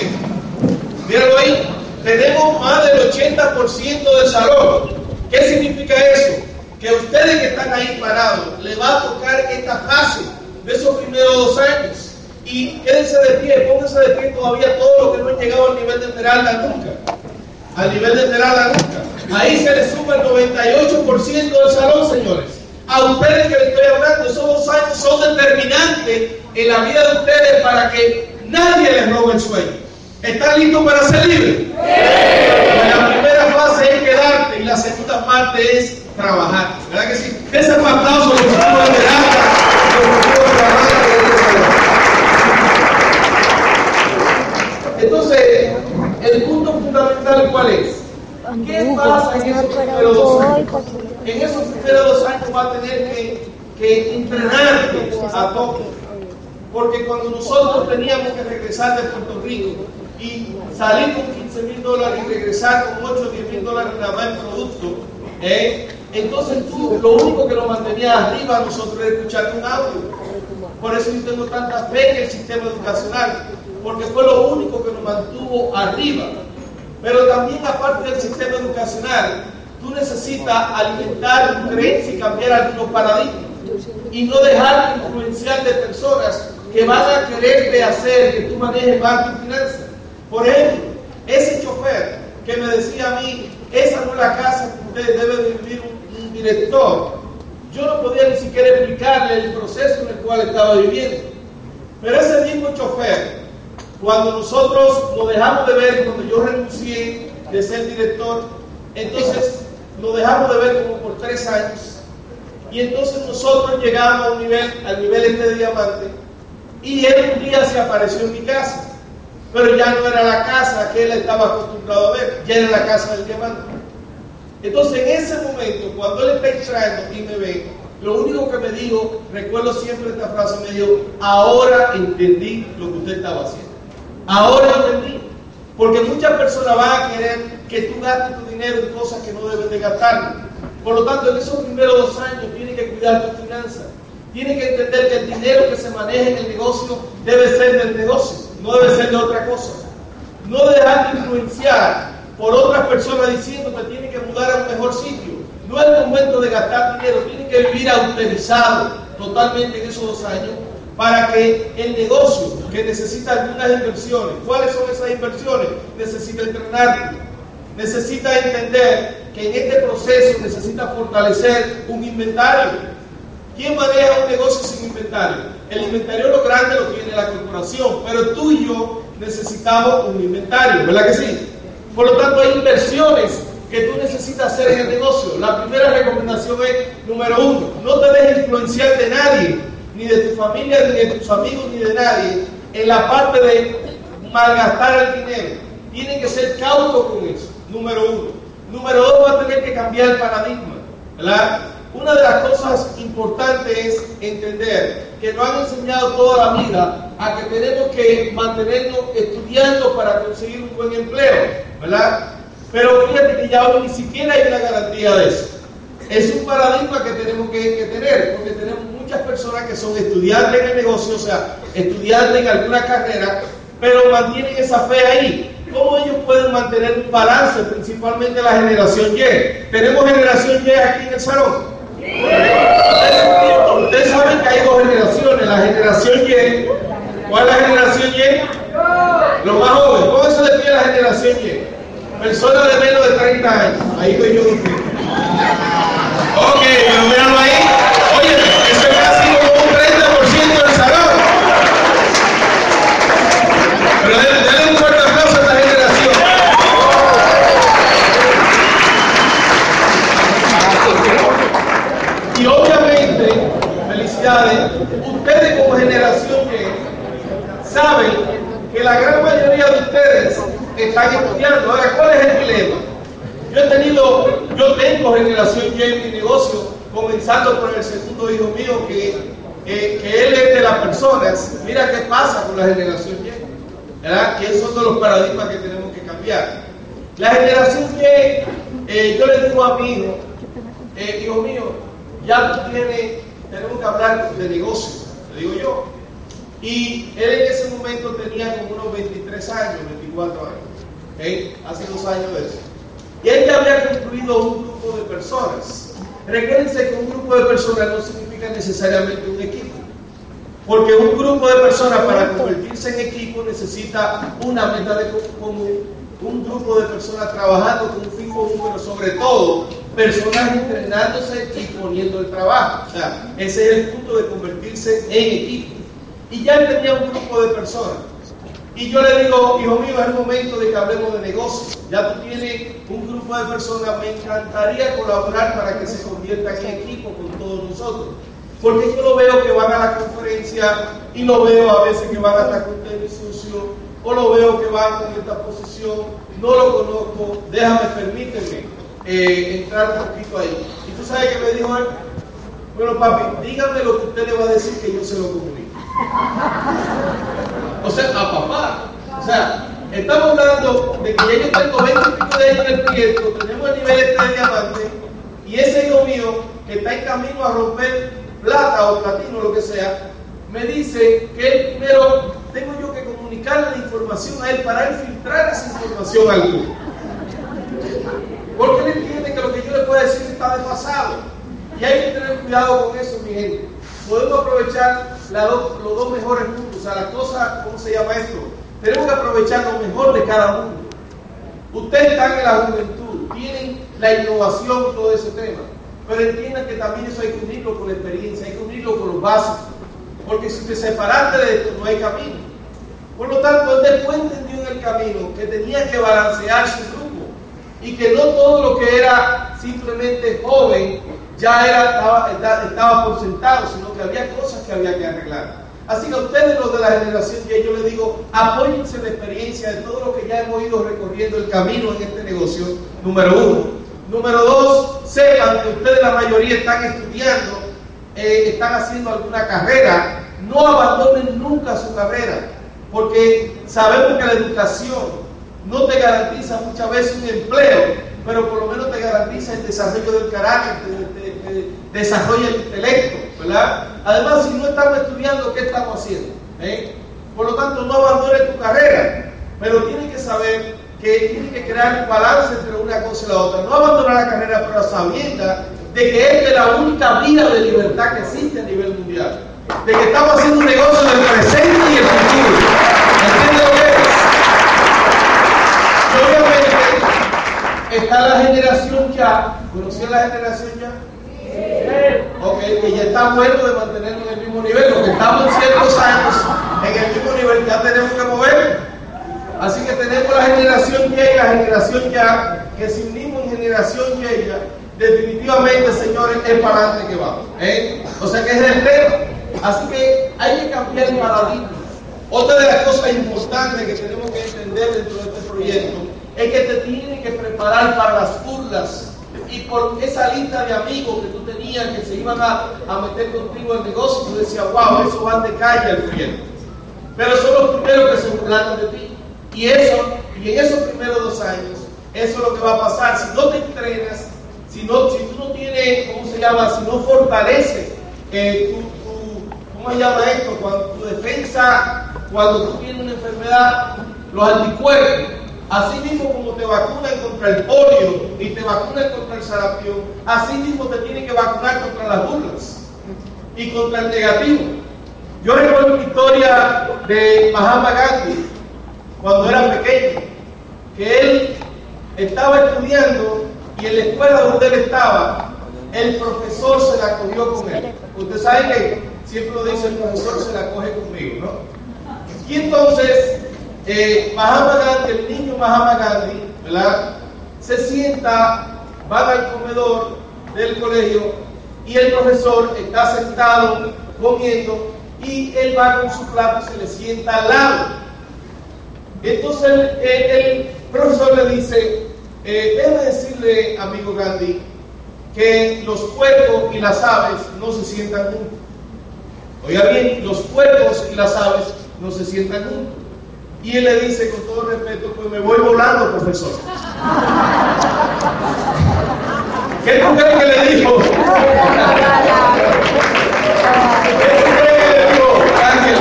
Míralo ahí. Tenemos más del 80% del salón. ¿Qué significa eso? Que ustedes que están ahí parados, les va a tocar esta fase de esos primeros dos años. Y quédense de pie, pónganse de pie todavía todos los que no han llegado al nivel de Esmeralda nunca. Al nivel de Esmeralda nunca. Ahí se les suma el 98% del salón, señores. A ustedes que les estoy hablando, esos dos años son determinantes en la vida de ustedes para que nadie les robe el sueño. ¿Están listos para ser libres? La primera fase es quedarte y la segunda parte es trabajar. ¿Verdad que sí? Ese aplauso los futuros de salón. Entonces, el punto fundamental, ¿cuál es? ¿Qué pasa en esos primeros dos años? En esos primeros dos años va a tener que, que entrenarte a tope. Porque cuando nosotros teníamos que regresar de Puerto Rico, y salir con 15 mil dólares y regresar con 8 o 10 mil dólares nada más en producto, ¿eh? entonces tú lo único que nos mantenía arriba a nosotros era escuchar un audio. Por eso yo tengo tanta fe en el sistema educacional, porque fue lo único que nos mantuvo arriba. Pero también aparte del sistema educacional, tú necesitas alimentar tu creencia y cambiar algunos paradigmas y no dejarte influenciar de personas que van a quererte hacer que tú manejes más tu finanzas. Por ejemplo, ese chofer que me decía a mí, esa no es la casa que usted debe vivir un director. Yo no podía ni siquiera explicarle el proceso en el cual estaba viviendo. Pero ese mismo chofer, cuando nosotros lo dejamos de ver, cuando yo renuncié de ser director, entonces lo dejamos de ver como por tres años. Y entonces nosotros llegamos a nivel, al nivel este diamante, y él un día se apareció en mi casa. Pero ya no era la casa que él estaba acostumbrado a ver, ya era la casa del diamante. Entonces en ese momento, cuando él está entrando y me ve, lo único que me dijo, recuerdo siempre esta frase, me dijo, ahora entendí lo que usted estaba haciendo. Ahora entendí. Porque muchas personas van a querer que tú gastes tu dinero en cosas que no debes de gastar. Por lo tanto, en esos primeros dos años tienes que cuidar tu finanzas. Tienes que entender que el dinero que se maneja en el negocio debe ser del negocio, no debe ser de otra cosa. No dejarte influenciar por otras personas diciendo que tienes que mudar a un mejor sitio. No es el momento de gastar dinero, tienes que vivir autorizado totalmente en esos dos años para que el negocio que necesita algunas inversiones, ¿cuáles son esas inversiones? Necesita entrenarte, necesita entender que en este proceso necesita fortalecer un inventario. ¿Quién maneja un negocio sin inventario? El inventario lo grande lo tiene la corporación, pero tú y yo necesitamos un inventario, ¿verdad que sí? Por lo tanto, hay inversiones que tú necesitas hacer en el negocio. La primera recomendación es, número uno, no te dejes influenciar de nadie, ni de tu familia, ni de tus amigos, ni de nadie, en la parte de malgastar el dinero. Tienen que ser cautos con eso, número uno. Número dos, va a tener que cambiar el paradigma, ¿verdad? Una de las cosas importantes es entender que nos han enseñado toda la vida a que tenemos que mantenernos estudiando para conseguir un buen empleo, ¿verdad? Pero fíjate que ya hoy ni siquiera hay una garantía de eso. Es un paradigma que tenemos que, que tener, porque tenemos muchas personas que son estudiantes en el negocio, o sea, estudiantes en alguna carrera, pero mantienen esa fe ahí. ¿Cómo ellos pueden mantener un balance, principalmente la generación Y? ¿Tenemos generación Y aquí en el salón? Ustedes saben que hay dos generaciones, la generación Y. ¿Cuál es la generación Y? Los más jóvenes. ¿Cómo se define la generación Y? Personas de menos de 30 años. Ahí estoy yo. Ok, pero míralo ahí. Oye, eso es casi como un 30% del salón. Pero denle un fuerte aplauso a esta generación. Y obviamente, felicidades, ustedes generación Y saben que la gran mayoría de ustedes están estudiando. Ahora, ¿cuál es el dilema? Yo he tenido, yo tengo generación Y en mi negocio, comenzando por el segundo hijo mío, que, que él es de las personas. Mira qué pasa con la generación Y, ¿verdad? Que esos son los paradigmas que tenemos que cambiar. La generación Y, eh, yo le digo a mi hijo, eh, hijo mío, ya tú tienes, tenemos que hablar de negocio, le digo yo. Y él en ese momento tenía como unos 23 años, 24 años, hace dos años de eso. Y él ya había concluido un grupo de personas. Recuérdense que un grupo de personas no significa necesariamente un equipo. Porque un grupo de personas para convertirse en equipo necesita una meta de común, un grupo de personas trabajando con un fin común, pero sobre todo personas entrenándose y poniendo el trabajo. O sea, ese es el punto de convertirse en equipo. Y ya él tenía un grupo de personas. Y yo le digo, hijo mío, es el momento de que hablemos de negocios. Ya tú tienes un grupo de personas, me encantaría colaborar para que se conviertan en equipo con todos nosotros. Porque yo lo veo que van a la conferencia y lo veo a veces que van hasta con tenis sucio, o lo veo que van con esta posición, no lo conozco, déjame, permíteme eh, entrar un poquito ahí. ¿Y tú sabes qué me dijo él? Bueno, papi, dígame lo que usted le va a decir que yo se lo comunique. O sea, a papá. O sea, Estamos hablando de que ya yo tengo 20 y pico de años en el proyecto, tenemos el nivel este de diamante, y ese hijo mío que está en camino a romper plata o platino, lo que sea, me dice que él primero tengo yo que comunicarle la información a él para él filtrar esa información al grupo. Porque él entiende que lo que yo le puedo decir está desfasado. Y hay que tener cuidado con eso, mi gente. Podemos aprovechar los dos mejores mundos, o sea, la cosa, ¿cómo se llama esto? Tenemos que aprovechar lo mejor de cada mundo. Ustedes están en la juventud, tienen la innovación todo ese tema. Pero entiendan que también eso hay que unirlo con la experiencia, hay que unirlo con los básicos. Porque si te separaste de esto, no hay camino. Por lo tanto, él después entendió en el camino que tenía que balancear su y que no todo lo que era simplemente joven ya era, estaba, estaba por sentado, sino que había cosas que había que arreglar. Así que a ustedes, los de la generación Y yo les digo, apóyense en la experiencia de todo lo que ya hemos ido recorriendo el camino en este negocio, número uno. Número dos, sepan que ustedes la mayoría están estudiando, eh, están haciendo alguna carrera, no abandonen nunca su carrera, porque sabemos que la educación no te garantiza muchas veces un empleo, pero por lo menos te garantiza el desarrollo del carácter, te, desarrolla el intelecto, ¿verdad? Además, si no estamos estudiando, ¿qué estamos haciendo? ¿Eh? Por lo tanto, no abandones tu carrera, pero tienes que saber que tienes que crear un balance entre una cosa y la otra. No abandonar la carrera, pero sabienda de que esta es la única vía de libertad que existe a nivel mundial. De que estamos haciendo un negocio del presente y el futuro. ¿Entiendes lo que es? obviamente está la generación ya. ¿Conocía la generación ya? Ok, que ya está bueno de mantenernos en el mismo nivel. Lo que estamos ciertos años en el mismo nivel, ya tenemos que mover. Así que tenemos la generación Y y la generación Ya, que si unimos en generación Y ya, definitivamente, señores, es para adelante que vamos. ¿eh? O sea que es el tema. Así que hay que cambiar el paradigma. Otra de las cosas importantes que tenemos que entender dentro de este proyecto es que te tienen que preparar para las burlas y por esa lista de amigos que tú tenías que se iban a, meter contigo el negocio, tú decías, wow, eso va de calle al proyecto. Pero son los primeros que se burlaron de ti. Y eso, y en esos primeros dos años, eso es lo que va a pasar. Si no te entrenas, si, no, si tú no tienes, ¿cómo se llama? Si no fortaleces eh, tu, ¿cómo se llama esto? Tu defensa, cuando tú tienes una enfermedad, los anticuerpos, así mismo como te vacunan contra el polio y te vacunan contra el sarampión, así mismo te tienen que vacunar contra las burlas y contra el negativo. Yo recuerdo una historia de Mahatma Gandhi cuando era pequeño, que él estaba estudiando y en la escuela donde él estaba, el profesor se la cogió con él. Usted sabe que siempre lo dice el profesor se la coge conmigo, ¿no? Y entonces, eh, Gandhi, el niño Mahatma Gandhi, ¿verdad? Se sienta, va al comedor del colegio y el profesor está sentado comiendo y él va con su plato y se le sienta al lado. Entonces el, profesor le dice, eh, déjeme decirle, amigo Gandhi, que los cuervos y las aves no se sientan juntos. Oiga bien, los cuervos y las aves no se sientan juntos. Y él le dice con todo respeto, pues me voy volando, profesor. ¿Qué tú crees que le dijo? ¿Qué tú crees que le dijo Ángel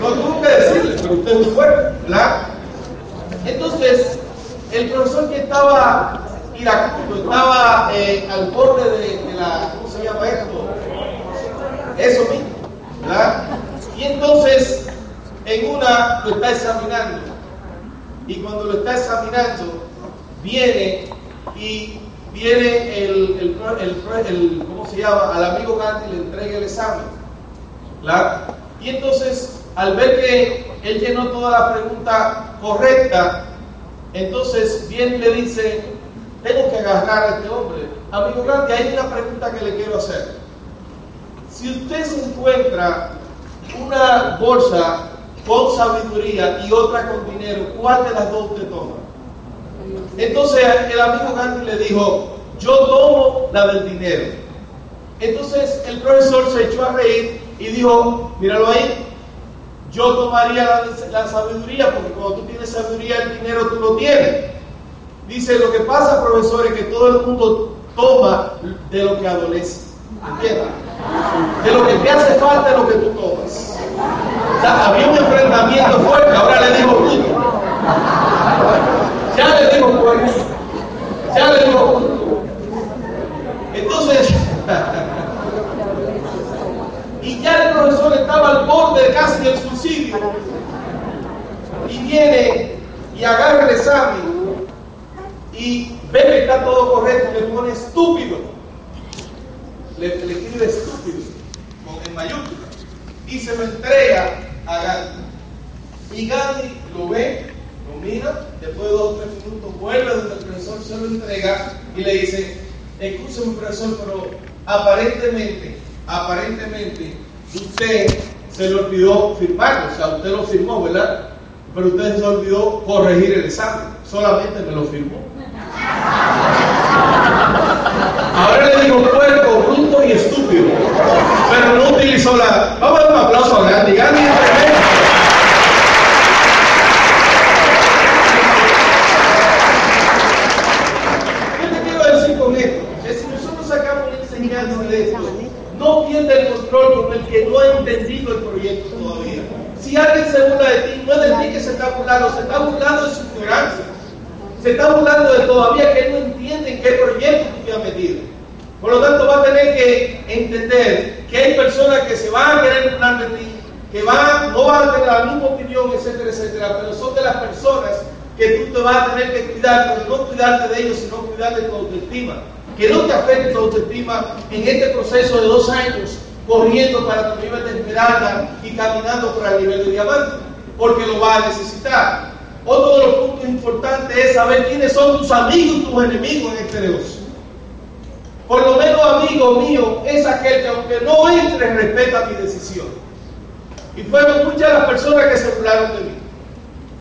No tuvo que decirle, pero usted un fuerte, ¿verdad? Entonces, el profesor que estaba iracundo, estaba eh, al borde de, la, ¿cómo se llama esto? Eso mismo, ¿verdad? Y entonces, en una lo está examinando. Y cuando lo está examinando, viene y viene el, el, ¿cómo se llama? Al amigo Gandhi le entrega el examen. ¿verdad? Y entonces, al ver que él llenó toda la pregunta correcta, entonces viene y le dice, tengo que agarrar a este hombre. Amigo Gandhi, hay una pregunta que le quiero hacer. Si usted se encuentra una bolsa con sabiduría y otra con dinero, ¿cuál de las dos usted toma? Entonces el amigo Gandhi le dijo, yo tomo la del dinero. Entonces el profesor se echó a reír y dijo, míralo ahí, yo tomaría la, la, sabiduría, porque cuando tú tienes sabiduría, el dinero tú lo tienes. Dice, lo que pasa, profesor, es que todo el mundo toma de lo que adolece. De lo que te hace falta es lo que tú tomas. Había un enfrentamiento fuerte, ahora le digo bruto. Ya le digo fuerte. Ya le digo bruto. Entonces, y ya el profesor estaba al borde casi del suicidio. Y viene y agarra el examen y ve que está todo correcto, le pone estúpido. Le, le escribe estúpido, con, en mayúscula. Y se lo entrega a Gandhi. Y Gandhi lo ve, lo mira, después de dos o tres minutos vuelve donde el profesor se lo entrega y le dice, escúcheme profesor, pero aparentemente, aparentemente, usted se le olvidó firmarlo, o sea, usted lo firmó, ¿verdad? Pero usted se olvidó corregir el examen, solamente me lo firmó. Ahora le digo puerco, bruto y estúpido. Pero no utilizó la. Vamos a dar un aplauso a Gandhi. Gandhi es tremendo. ¿Qué te quiero decir con esto? Que si nosotros sacamos una enseñanza de esto, no pierda el control con el que no ha entendido el proyecto todavía. Si alguien se burla de ti, no es de ti que se está burlando, se está burlando de su ignorancia se está burlando de todavía que no entienden qué proyecto tú te has metido. Por lo tanto, va a tener que entender que hay personas que se van a querer burlar de ti, que van, no van a tener la misma opinión, etcétera, etcétera, pero son de las personas que tú te vas a tener que cuidar, pero no cuidarte de ellos, sino cuidar de tu autoestima. Que no te afecte tu autoestima en este proceso de dos años corriendo para tu nivel de esmeralda y caminando por el nivel de diamante, porque lo vas a necesitar. Otro de los puntos importantes es saber quiénes son tus amigos y tus enemigos en este negocio. Por lo menos amigo mío es aquel que aunque no entre respeta mi decisión. Y fueron muchas las personas que se burlaron de mí.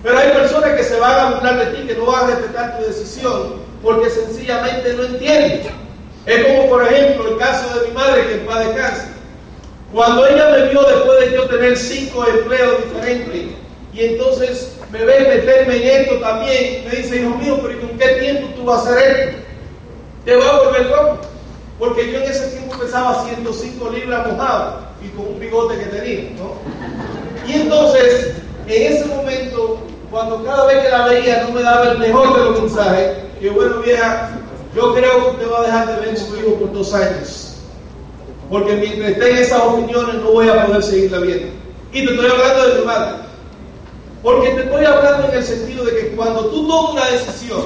Pero hay personas que se van a burlar de ti, que no van a respetar tu decisión, porque sencillamente no entienden. Es como por ejemplo el caso de mi madre que en paz descanse. Cuando ella me vio después de yo tener cinco empleos diferentes, y entonces me ve meterme en esto también. Me dice, hijo mío, pero ¿y con qué tiempo tú vas a hacer esto? Te va a volver loco. Porque yo en ese tiempo pesaba 105 libras mojado y con un bigote que tenía, ¿no? Y entonces, en ese momento, cuando cada vez que la veía no me daba el mejor de los mensajes, que bueno, vieja, yo creo que usted va a dejar de ver su hijo por dos años. Porque mientras esté en esas opiniones no voy a poder seguirla viendo. Y te estoy hablando de mi madre. Porque te estoy hablando en el sentido de que cuando tú tomas una decisión,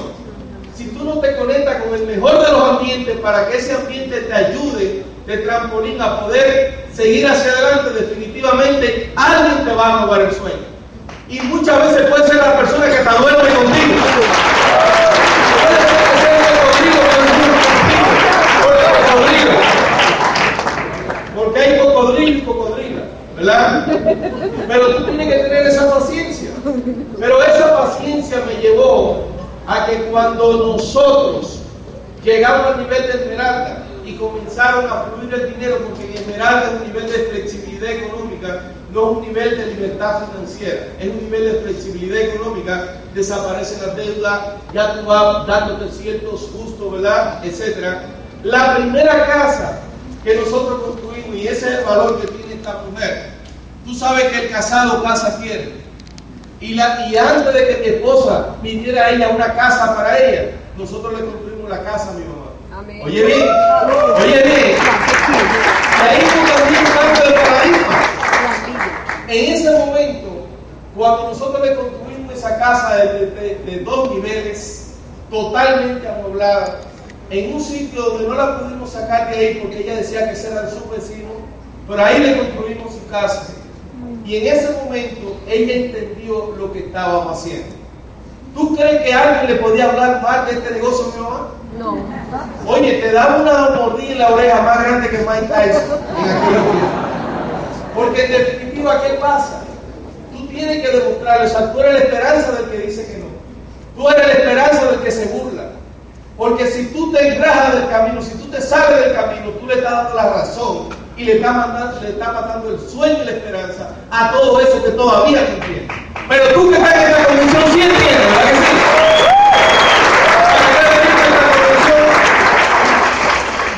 si tú no te conectas con el mejor de los ambientes para que ese ambiente te ayude de trampolín a poder seguir hacia adelante, definitivamente alguien te va a robar el sueño. Y muchas veces puede ser la persona que te duerme contigo, porque hay cocodrilo y cocodrila, ¿verdad? Pero tú tienes que tener esa paciencia. Pero esa paciencia me llevó a que cuando nosotros llegamos al nivel de Esmeralda y comenzaron a fluir el dinero, porque en Esmeralda es un nivel de flexibilidad económica, no es un nivel de libertad financiera, es un nivel de flexibilidad económica, desaparecen las deudas, ya tú vas dándote ciertos gustos, ¿verdad? Etcétera. La primera casa que nosotros construimos, y ese es el valor que tiene esta mujer, tú sabes que el casado casa quiere. Y, la, y antes de que mi esposa viniera a ella una casa para ella, nosotros le construimos la casa a mi mamá. Amén. Oye bien, oye bien. Y ahí también un cambio de paradigma. En ese momento, cuando nosotros le construimos esa casa de, de, de dos niveles, totalmente amueblada, en un sitio donde no la pudimos sacar de ahí porque ella decía que ese era su vecino, pero ahí le construimos su casa y en ese momento ella entendió lo que estábamos haciendo. ¿Tú crees que alguien le podía hablar mal de este negocio, mi mamá? No. Oye, te da una mordida en la oreja más grande que Mike Tyson en Porque en definitiva, ¿qué pasa? Tú tienes que demostrarle, o sea, tú eres la esperanza del que dice que no. Tú eres la esperanza del que se burla. Porque si tú te engrajas del camino, si tú te sales del camino, tú le estás dando la razón y le está, mandando, le está matando el sueño y la esperanza a todo eso que todavía no entiende. Pero tú que estás en esta convención sí entiendes, ¿verdad que sí?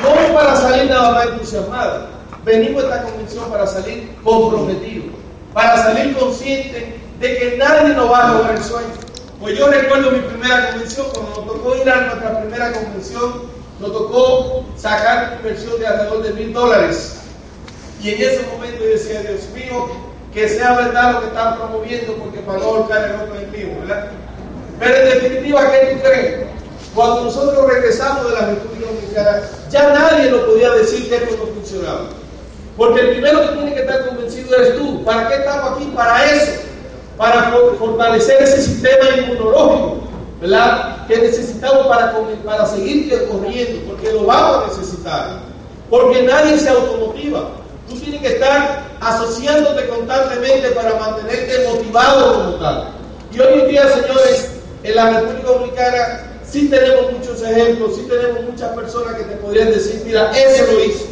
No para salir nada más entusiasmado, venimos a esta convención para salir comprometidos, para salir conscientes de que nadie nos va a lograr el sueño. Pues yo recuerdo mi primera convención, cuando nos tocó ir a nuestra primera convención, nos tocó sacar inversión de alrededor de mil dólares. Y en ese momento yo decía, Dios mío, que sea verdad lo que están promoviendo, porque para no volcar el otro enemigo, ¿verdad? Pero en definitiva, ¿qué tú crees? Cuando nosotros regresamos de la República Dominicana, ya nadie nos podía decir que esto no funcionaba. Porque el primero que tiene que estar convencido eres tú. ¿Para qué estamos aquí? Para eso. Para fortalecer ese sistema inmunológico, ¿verdad? Que necesitamos para, para seguir corriendo, porque lo vamos a necesitar. Porque nadie se automotiva. Tú tienes que estar asociándote constantemente para mantenerte motivado como tal. Y hoy en día, señores, en la República Dominicana sí tenemos muchos ejemplos, sí tenemos muchas personas que te podrían decir, mira, ese lo hizo,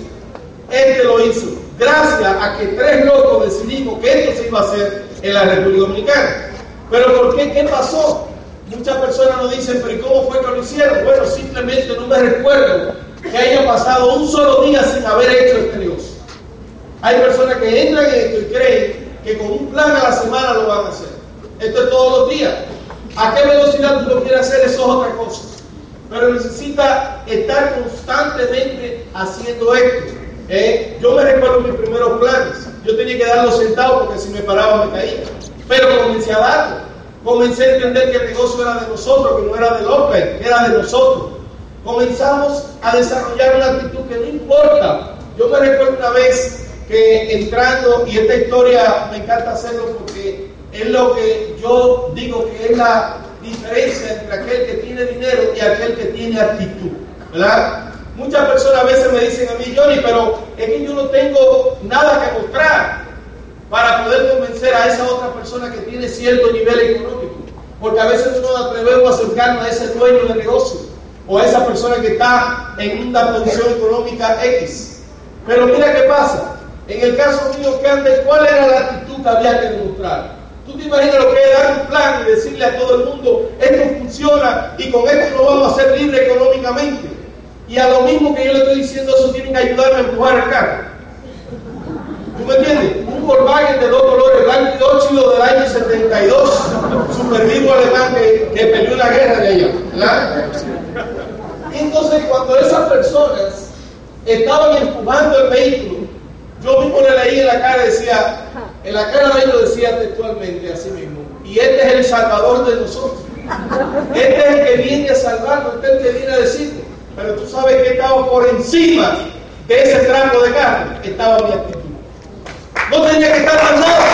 este lo hizo, gracias a que tres locos decidimos que esto se iba a hacer en la República Dominicana. Pero ¿por qué? ¿Qué pasó? Muchas personas nos dicen, pero ¿y cómo fue que lo hicieron? Bueno, simplemente no me recuerdo que haya pasado un solo día sin haber hecho este negocio. Hay personas que entran en esto y creen que con un plan a la semana lo van a hacer. Esto es todos los días. ¿A qué velocidad tú lo quieres hacer? Eso es otra cosa. Pero necesita estar constantemente haciendo esto. ¿eh? Yo me recuerdo mis primeros planes. Yo tenía que darlo sentado porque si me paraba me caía. Pero comencé a darlo. Comencé a entender que el negocio era de nosotros, que no era de López, que era de nosotros. Comenzamos a desarrollar una actitud que no importa. Yo me recuerdo una vez que entrando, y esta historia me encanta hacerlo porque es lo que yo digo que es la diferencia entre aquel que tiene dinero y aquel que tiene actitud, ¿verdad? Muchas personas a veces me dicen a mí, Johnny, pero es que yo no tengo nada que mostrar para poder convencer a esa otra persona que tiene cierto nivel económico. Porque a veces no nos atrevemos a acercarnos a ese dueño de negocio o a esa persona que está en una posición económica X. Pero mira qué pasa. En el caso mío, ¿cuál era la actitud que había que demostrar? Tú te imaginas lo que es dar un plan y decirle a todo el mundo, esto funciona y con esto lo vamos a hacer libre económicamente. Y a lo mismo que yo le estoy diciendo, eso tienen que ayudarme a empujar el carro. ¿Tú me entiendes? Un Volkswagen de dos colores, blanco y óxido del año 72, super vivo alemán que, que peleó la guerra de allá. entonces cuando esas personas estaban empujando el vehículo, yo mismo le leí en la cara, decía, en la cara de ellos decía textualmente así mismo, y este es el salvador de nosotros. Este es el que viene a salvarnos, este es el que viene a decirnos. Pero tú sabes que estaba por encima de ese trapo de carne, estaba mi actitud. No tenía que estar más nada.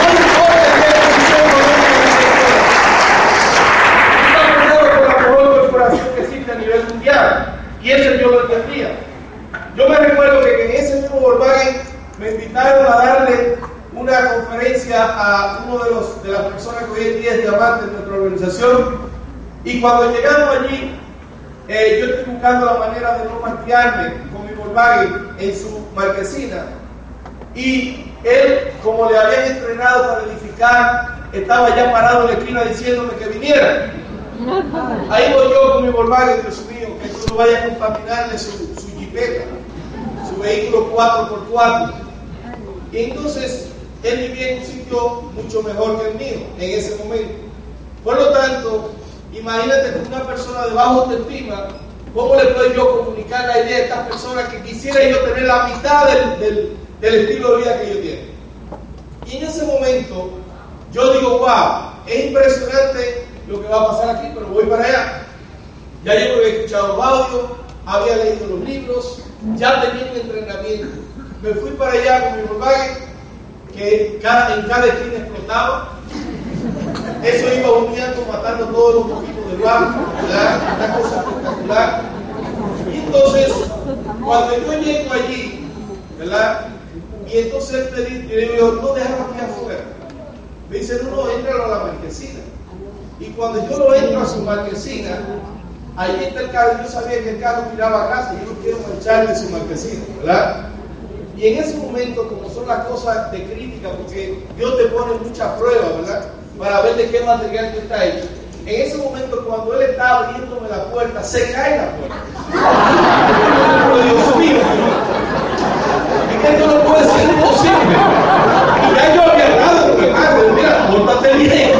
No importa qué posición por la mejor corporación que existe a nivel mundial. Y ese yo lo entendía. Yo me recuerdo que en ese mismo Volkswagen me invitaron a darle una conferencia a uno de, los, de las personas que hoy en día es diamante en nuestra organización. Y cuando llegamos allí, eh, yo estoy buscando la manera de no marquearme con mi Volkswagen en su marquesina. Y él, como le habían entrenado para edificar, estaba ya parado en la esquina diciéndome que viniera. Ahí voy yo con mi Volkswagen, Dios mío, que esto no vaya a contaminarle su, su jipeta vehículo 4x4. Y entonces él vivía en un sitio mucho mejor que el mío en ese momento. Por lo tanto, imagínate que una persona de bajo autoestima, ¿cómo le puedo yo comunicar la idea a estas personas que quisiera yo tener la mitad del, estilo de vida que yo tengo? Y en ese momento, yo digo, wow, es impresionante lo que va a pasar aquí, pero voy para allá. Ya yo había escuchado los audios, había leído los libros, ya tenía un entrenamiento. Me fui para allá con mi Volkswagen, que en cada esquina explotaba. Eso iba humeando, matando todos los mojitos del barco, una cosa espectacular. Y entonces, cuando yo llego allí, ¿verdad? Y entonces yo digo, no déjalo aquí afuera. Me dice, no, no, entralo a la marquesina. Y cuando yo lo entro a su marquesina, ahí está el carro, yo sabía que el carro miraba a casa, yo no quiero mancharle su marquesina, ¿verdad? Y en ese momento, como son las cosas de crítica, porque Dios te pone muchas pruebas, ¿verdad? Para ver de qué material tú estás hecho. En ese momento, cuando él está abriéndome la puerta, se cae la puerta. Dios mío, es que esto no puede ser imposible. Y ya yo había hablado mi mira, pórtate bien.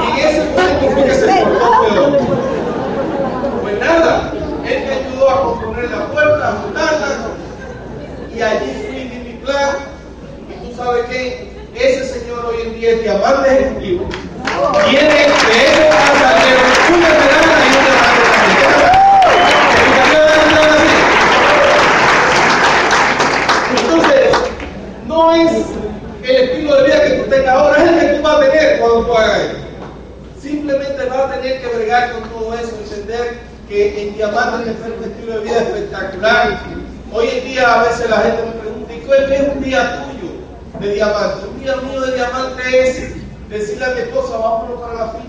Y en ese momento fue que se portó peor. Pues nada, él me ayudó a componer la puerta, a montarla, y allí fui di mi plan. Y tú sabes que ese señor hoy en día es diamante ejecutivo. Tiene de ese pasadero una medalla y una Entonces, no es el estilo de vida que tú tengas ahora, es el que tú vas a tener cuando tú hagas esto. Simplemente vas a tener que bregar con todo eso, entender que en diamante es un estilo de vida espectacular. Hoy en día a veces la gente me pregunta, ¿y qué es un día tuyo de diamante? Un día mío de diamante es decirle a mi esposa, vámonos para la finca.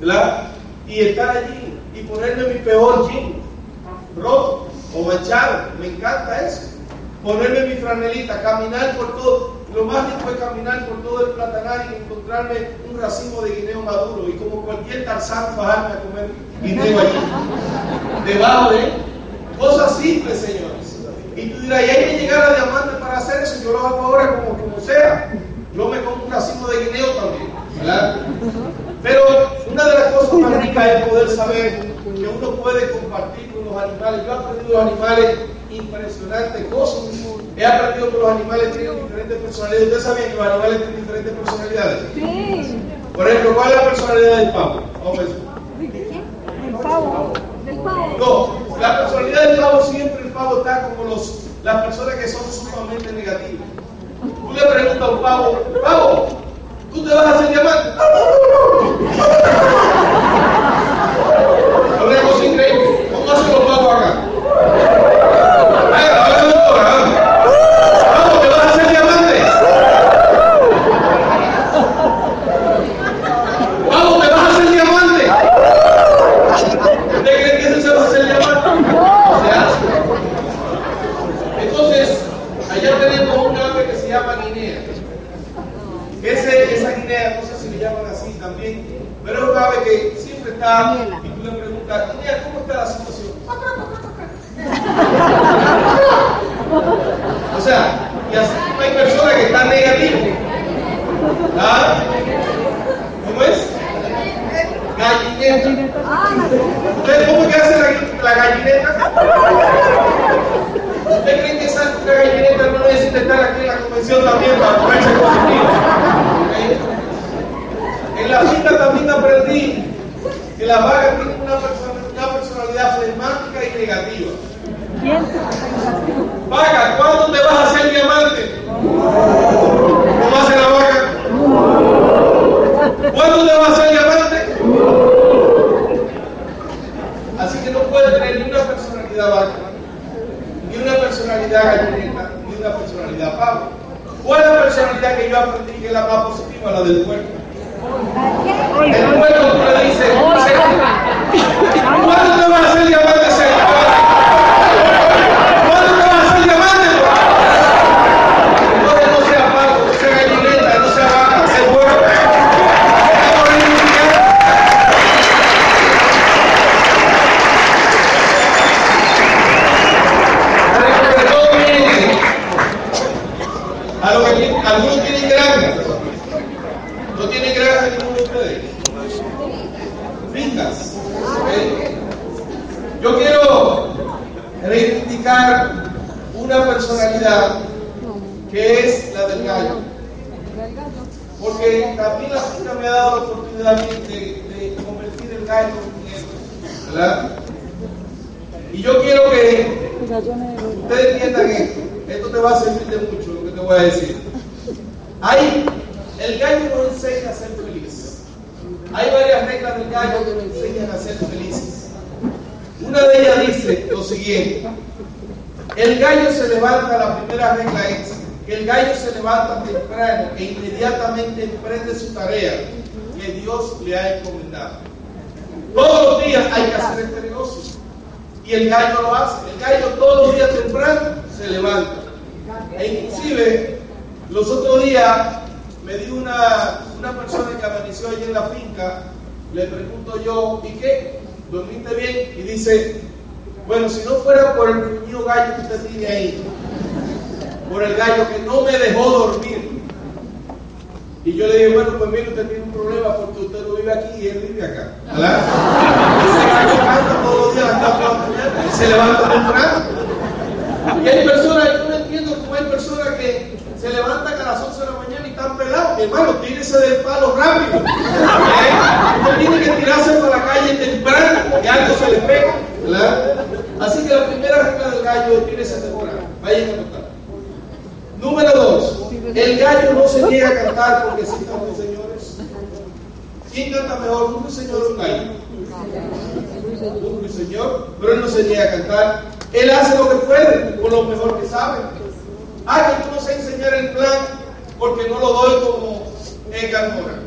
¿Verdad? Y estar allí y ponerme mi peor jean, roto o manchado. Me encanta eso. Ponerme mi franelita, caminar por todo. Lo más lindo es caminar por todo el platanal y encontrarme un racimo de guineo maduro y como cualquier tarzán bajarme a comer guineo allí. Debajo de él. Cosas simples, señores. Y tú dirás, y hay que llegar a diamante para hacer eso. Yo lo hago ahora como, como sea. Yo me como un racimo de guineo también, ¿verdad? Pero una de las cosas más ricas es poder saber que uno puede compartir con los animales. Yo he aprendido los animales impresionantes cosas. He aprendido que los animales tienen diferentes personalidades. ¿Ustedes sabían que los animales tienen diferentes personalidades? Sí. Por ejemplo, ¿cuál es la personalidad del pavo? Vamos a ver. El pavo. Del pavo. No, la personalidad del pavo siempre el pavo está como los, las personas que son sumamente negativas. Tú le preguntas a un pavo, pavo, ¿tú te vas a hacer diamante? Es una cosa increíble. ¿Cómo hacen los pavos acá? Venga, dale ahora. Pavo, ¿te vas a hacer diamante? Pavo, ¿te vas a hacer diamante? ¿Usted cree que eso se va a hacer diamante? Se hace. Entonces, allá tenemos un ave que se llama guinea. Ese, esa guinea, no sé si le llaman así también, pero es un ave que siempre está, y tú le preguntas, guinea, ¿cómo está la situación? O sea, y así como hay personas que están negativas. ¿Ah? ¿Cómo es? Gallineta. ¿Ustedes cómo que hace la, la gallineta? ¿Usted cree que esa gallineta no necesita estar aquí en la convención también para ponerse positivo? ¿Ok? En la cita también aprendí que las vacas tienen una, una personalidad flemática y negativa. Vaca, ¿cuándo te vas a hacer diamante? ¿Cómo hace la vaca? ¿Cuándo te vas a hacer diamante? Así que no puede tener ni una personalidad vaca, ni una personalidad gallineta, ni una personalidad pavo. ¿Cuál es la personalidad que yo aprendí que es la más positiva? La del puerco. El puerco tú le dices, ¿cuándo te vas a hacer diamante? señor? ¿Cuándo te vas a hacer diamante? Entonces no sea pavo, no sea gallineta, no sea vaca, sea puerco. Vamos a identificar. Pero que todo viene a lo que tiene- algunos tienen granjas. No tienen granjas ninguno de ustedes. Fincas. ¿ok? Yo quiero reivindicar una personalidad que es la del gallo. Porque también la finca me ha dado la oportunidad de, de- de convertir el gallo en eso. ¿Verdad? Y yo quiero que ustedes entiendan esto. Esto te va a servir de mucho lo que te voy a decir. Hay, el gallo nos enseña a ser feliz. Hay varias reglas del gallo que nos enseñan a ser felices. Una de ellas dice lo siguiente. El gallo se levanta, la primera regla es que el gallo se levanta temprano e inmediatamente emprende su tarea que Dios le ha encomendado. Todos los días hay que hacer este negocio. Gallo lo hace. El gallo todos los días temprano se levanta. E inclusive, los otros días me dio una, una persona que amaneció allí en la finca, le pregunto yo, ¿y qué? ¿Dormiste bien? Y dice, bueno, si no fuera por el pequeño gallo que usted tiene ahí, por el gallo que no me dejó dormir. Y yo le dije, bueno, pues mire, usted tiene un problema porque usted no vive aquí y él vive acá. ¿Verdad? Ese gallo canta todos los días hasta por la mañana y se levanta temprano. Y hay personas, yo no entiendo cómo hay personas que se levantan a las 11 de la mañana y están pelados. Hermano, tírese del palo rápido. ¿Eh? Usted tiene que tirarse para la calle temprano, que algo se le pega. ¿verdad? Así que la primera regla del gallo es tírese temprano. Vayan a notar. Número dos, el gallo no se niega a cantar porque sí cantan señores. ¿Quién canta mejor, un ruiseñor o un gallo? Un ruiseñor, pero él no se niega a cantar. Él hace lo que puede, con lo mejor que sabe. Ah, que yo no sé enseñar el plan porque no lo doy como Edgar Mora.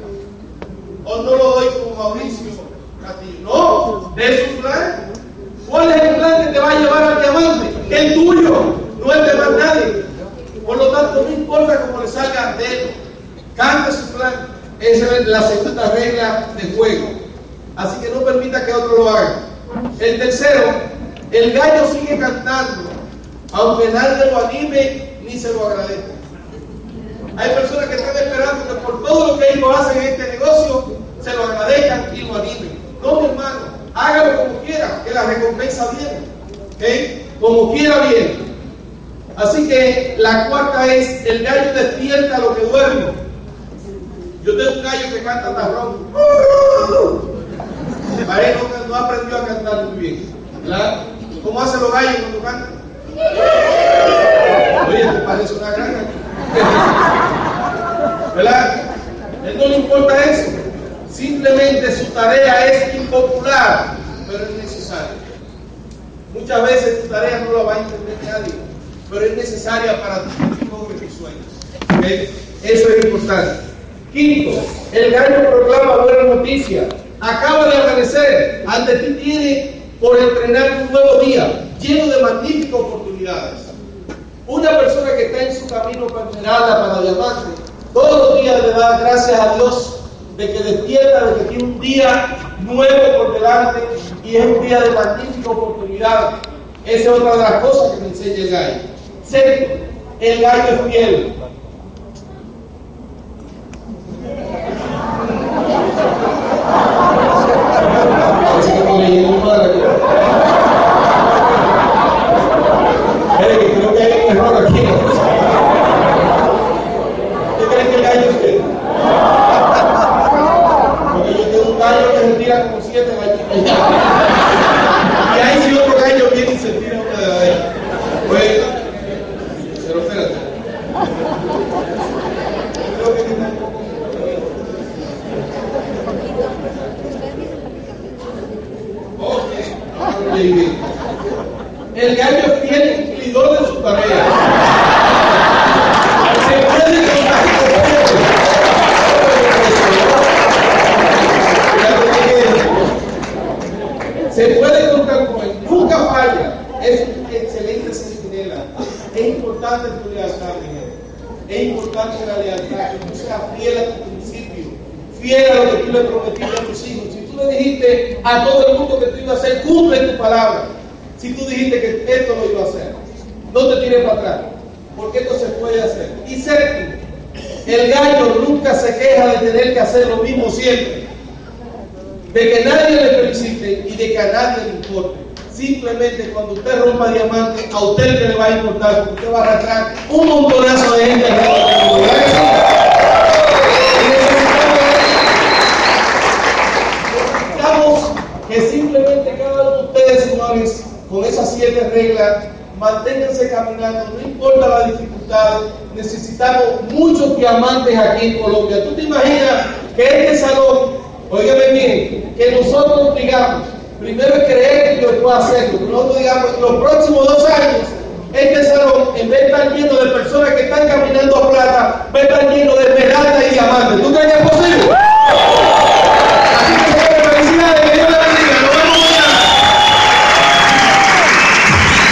O no lo doy como Mauricio Castillo. No, de su plan. ¿Cuál es el plan que te va a llevar al diamante? El tuyo, no el de más nadie. Por lo tanto, no importa cómo le salga de él, cante su plan. Esa es la segunda regla de juego. Así que no permita que otro lo haga. El tercero, el gallo sigue cantando, aunque nadie lo anime ni se lo agradezca. Hay personas que están esperando que por todo lo que ellos hacen en este negocio se lo agradezcan y lo animen. No, mi hermano, hágalo como quiera, que la recompensa viene. ¿Ok? Como quiera viene. Así que la cuarta es, el gallo despierta lo que duerme. Yo tengo un gallo que canta hasta ronco. María no, aprendió a cantar muy bien. ¿verdad? ¿Cómo hacen los gallos cuando cantan? Oye, te parece una granja. ¿Verdad? Él no le importa eso. Simplemente su tarea es impopular, pero es necesaria. Muchas veces tu tarea no la va a entender nadie, pero es necesaria para logres tus sueños. Eso es importante. Quinto, el gallo proclama buena noticia. Acaba de amanecer. Ante ti tiene por entrenar un nuevo día lleno de magníficas oportunidades. Una persona que está en su camino para esmeralda, para diamante, todos los días le da gracias a Dios de que despierta, de que tiene un día nuevo por delante y es un día de magníficas oportunidades. Esa es otra de las cosas que me enseña el. Sexto, el gallo es fiel. Que creo que hay un error aquí.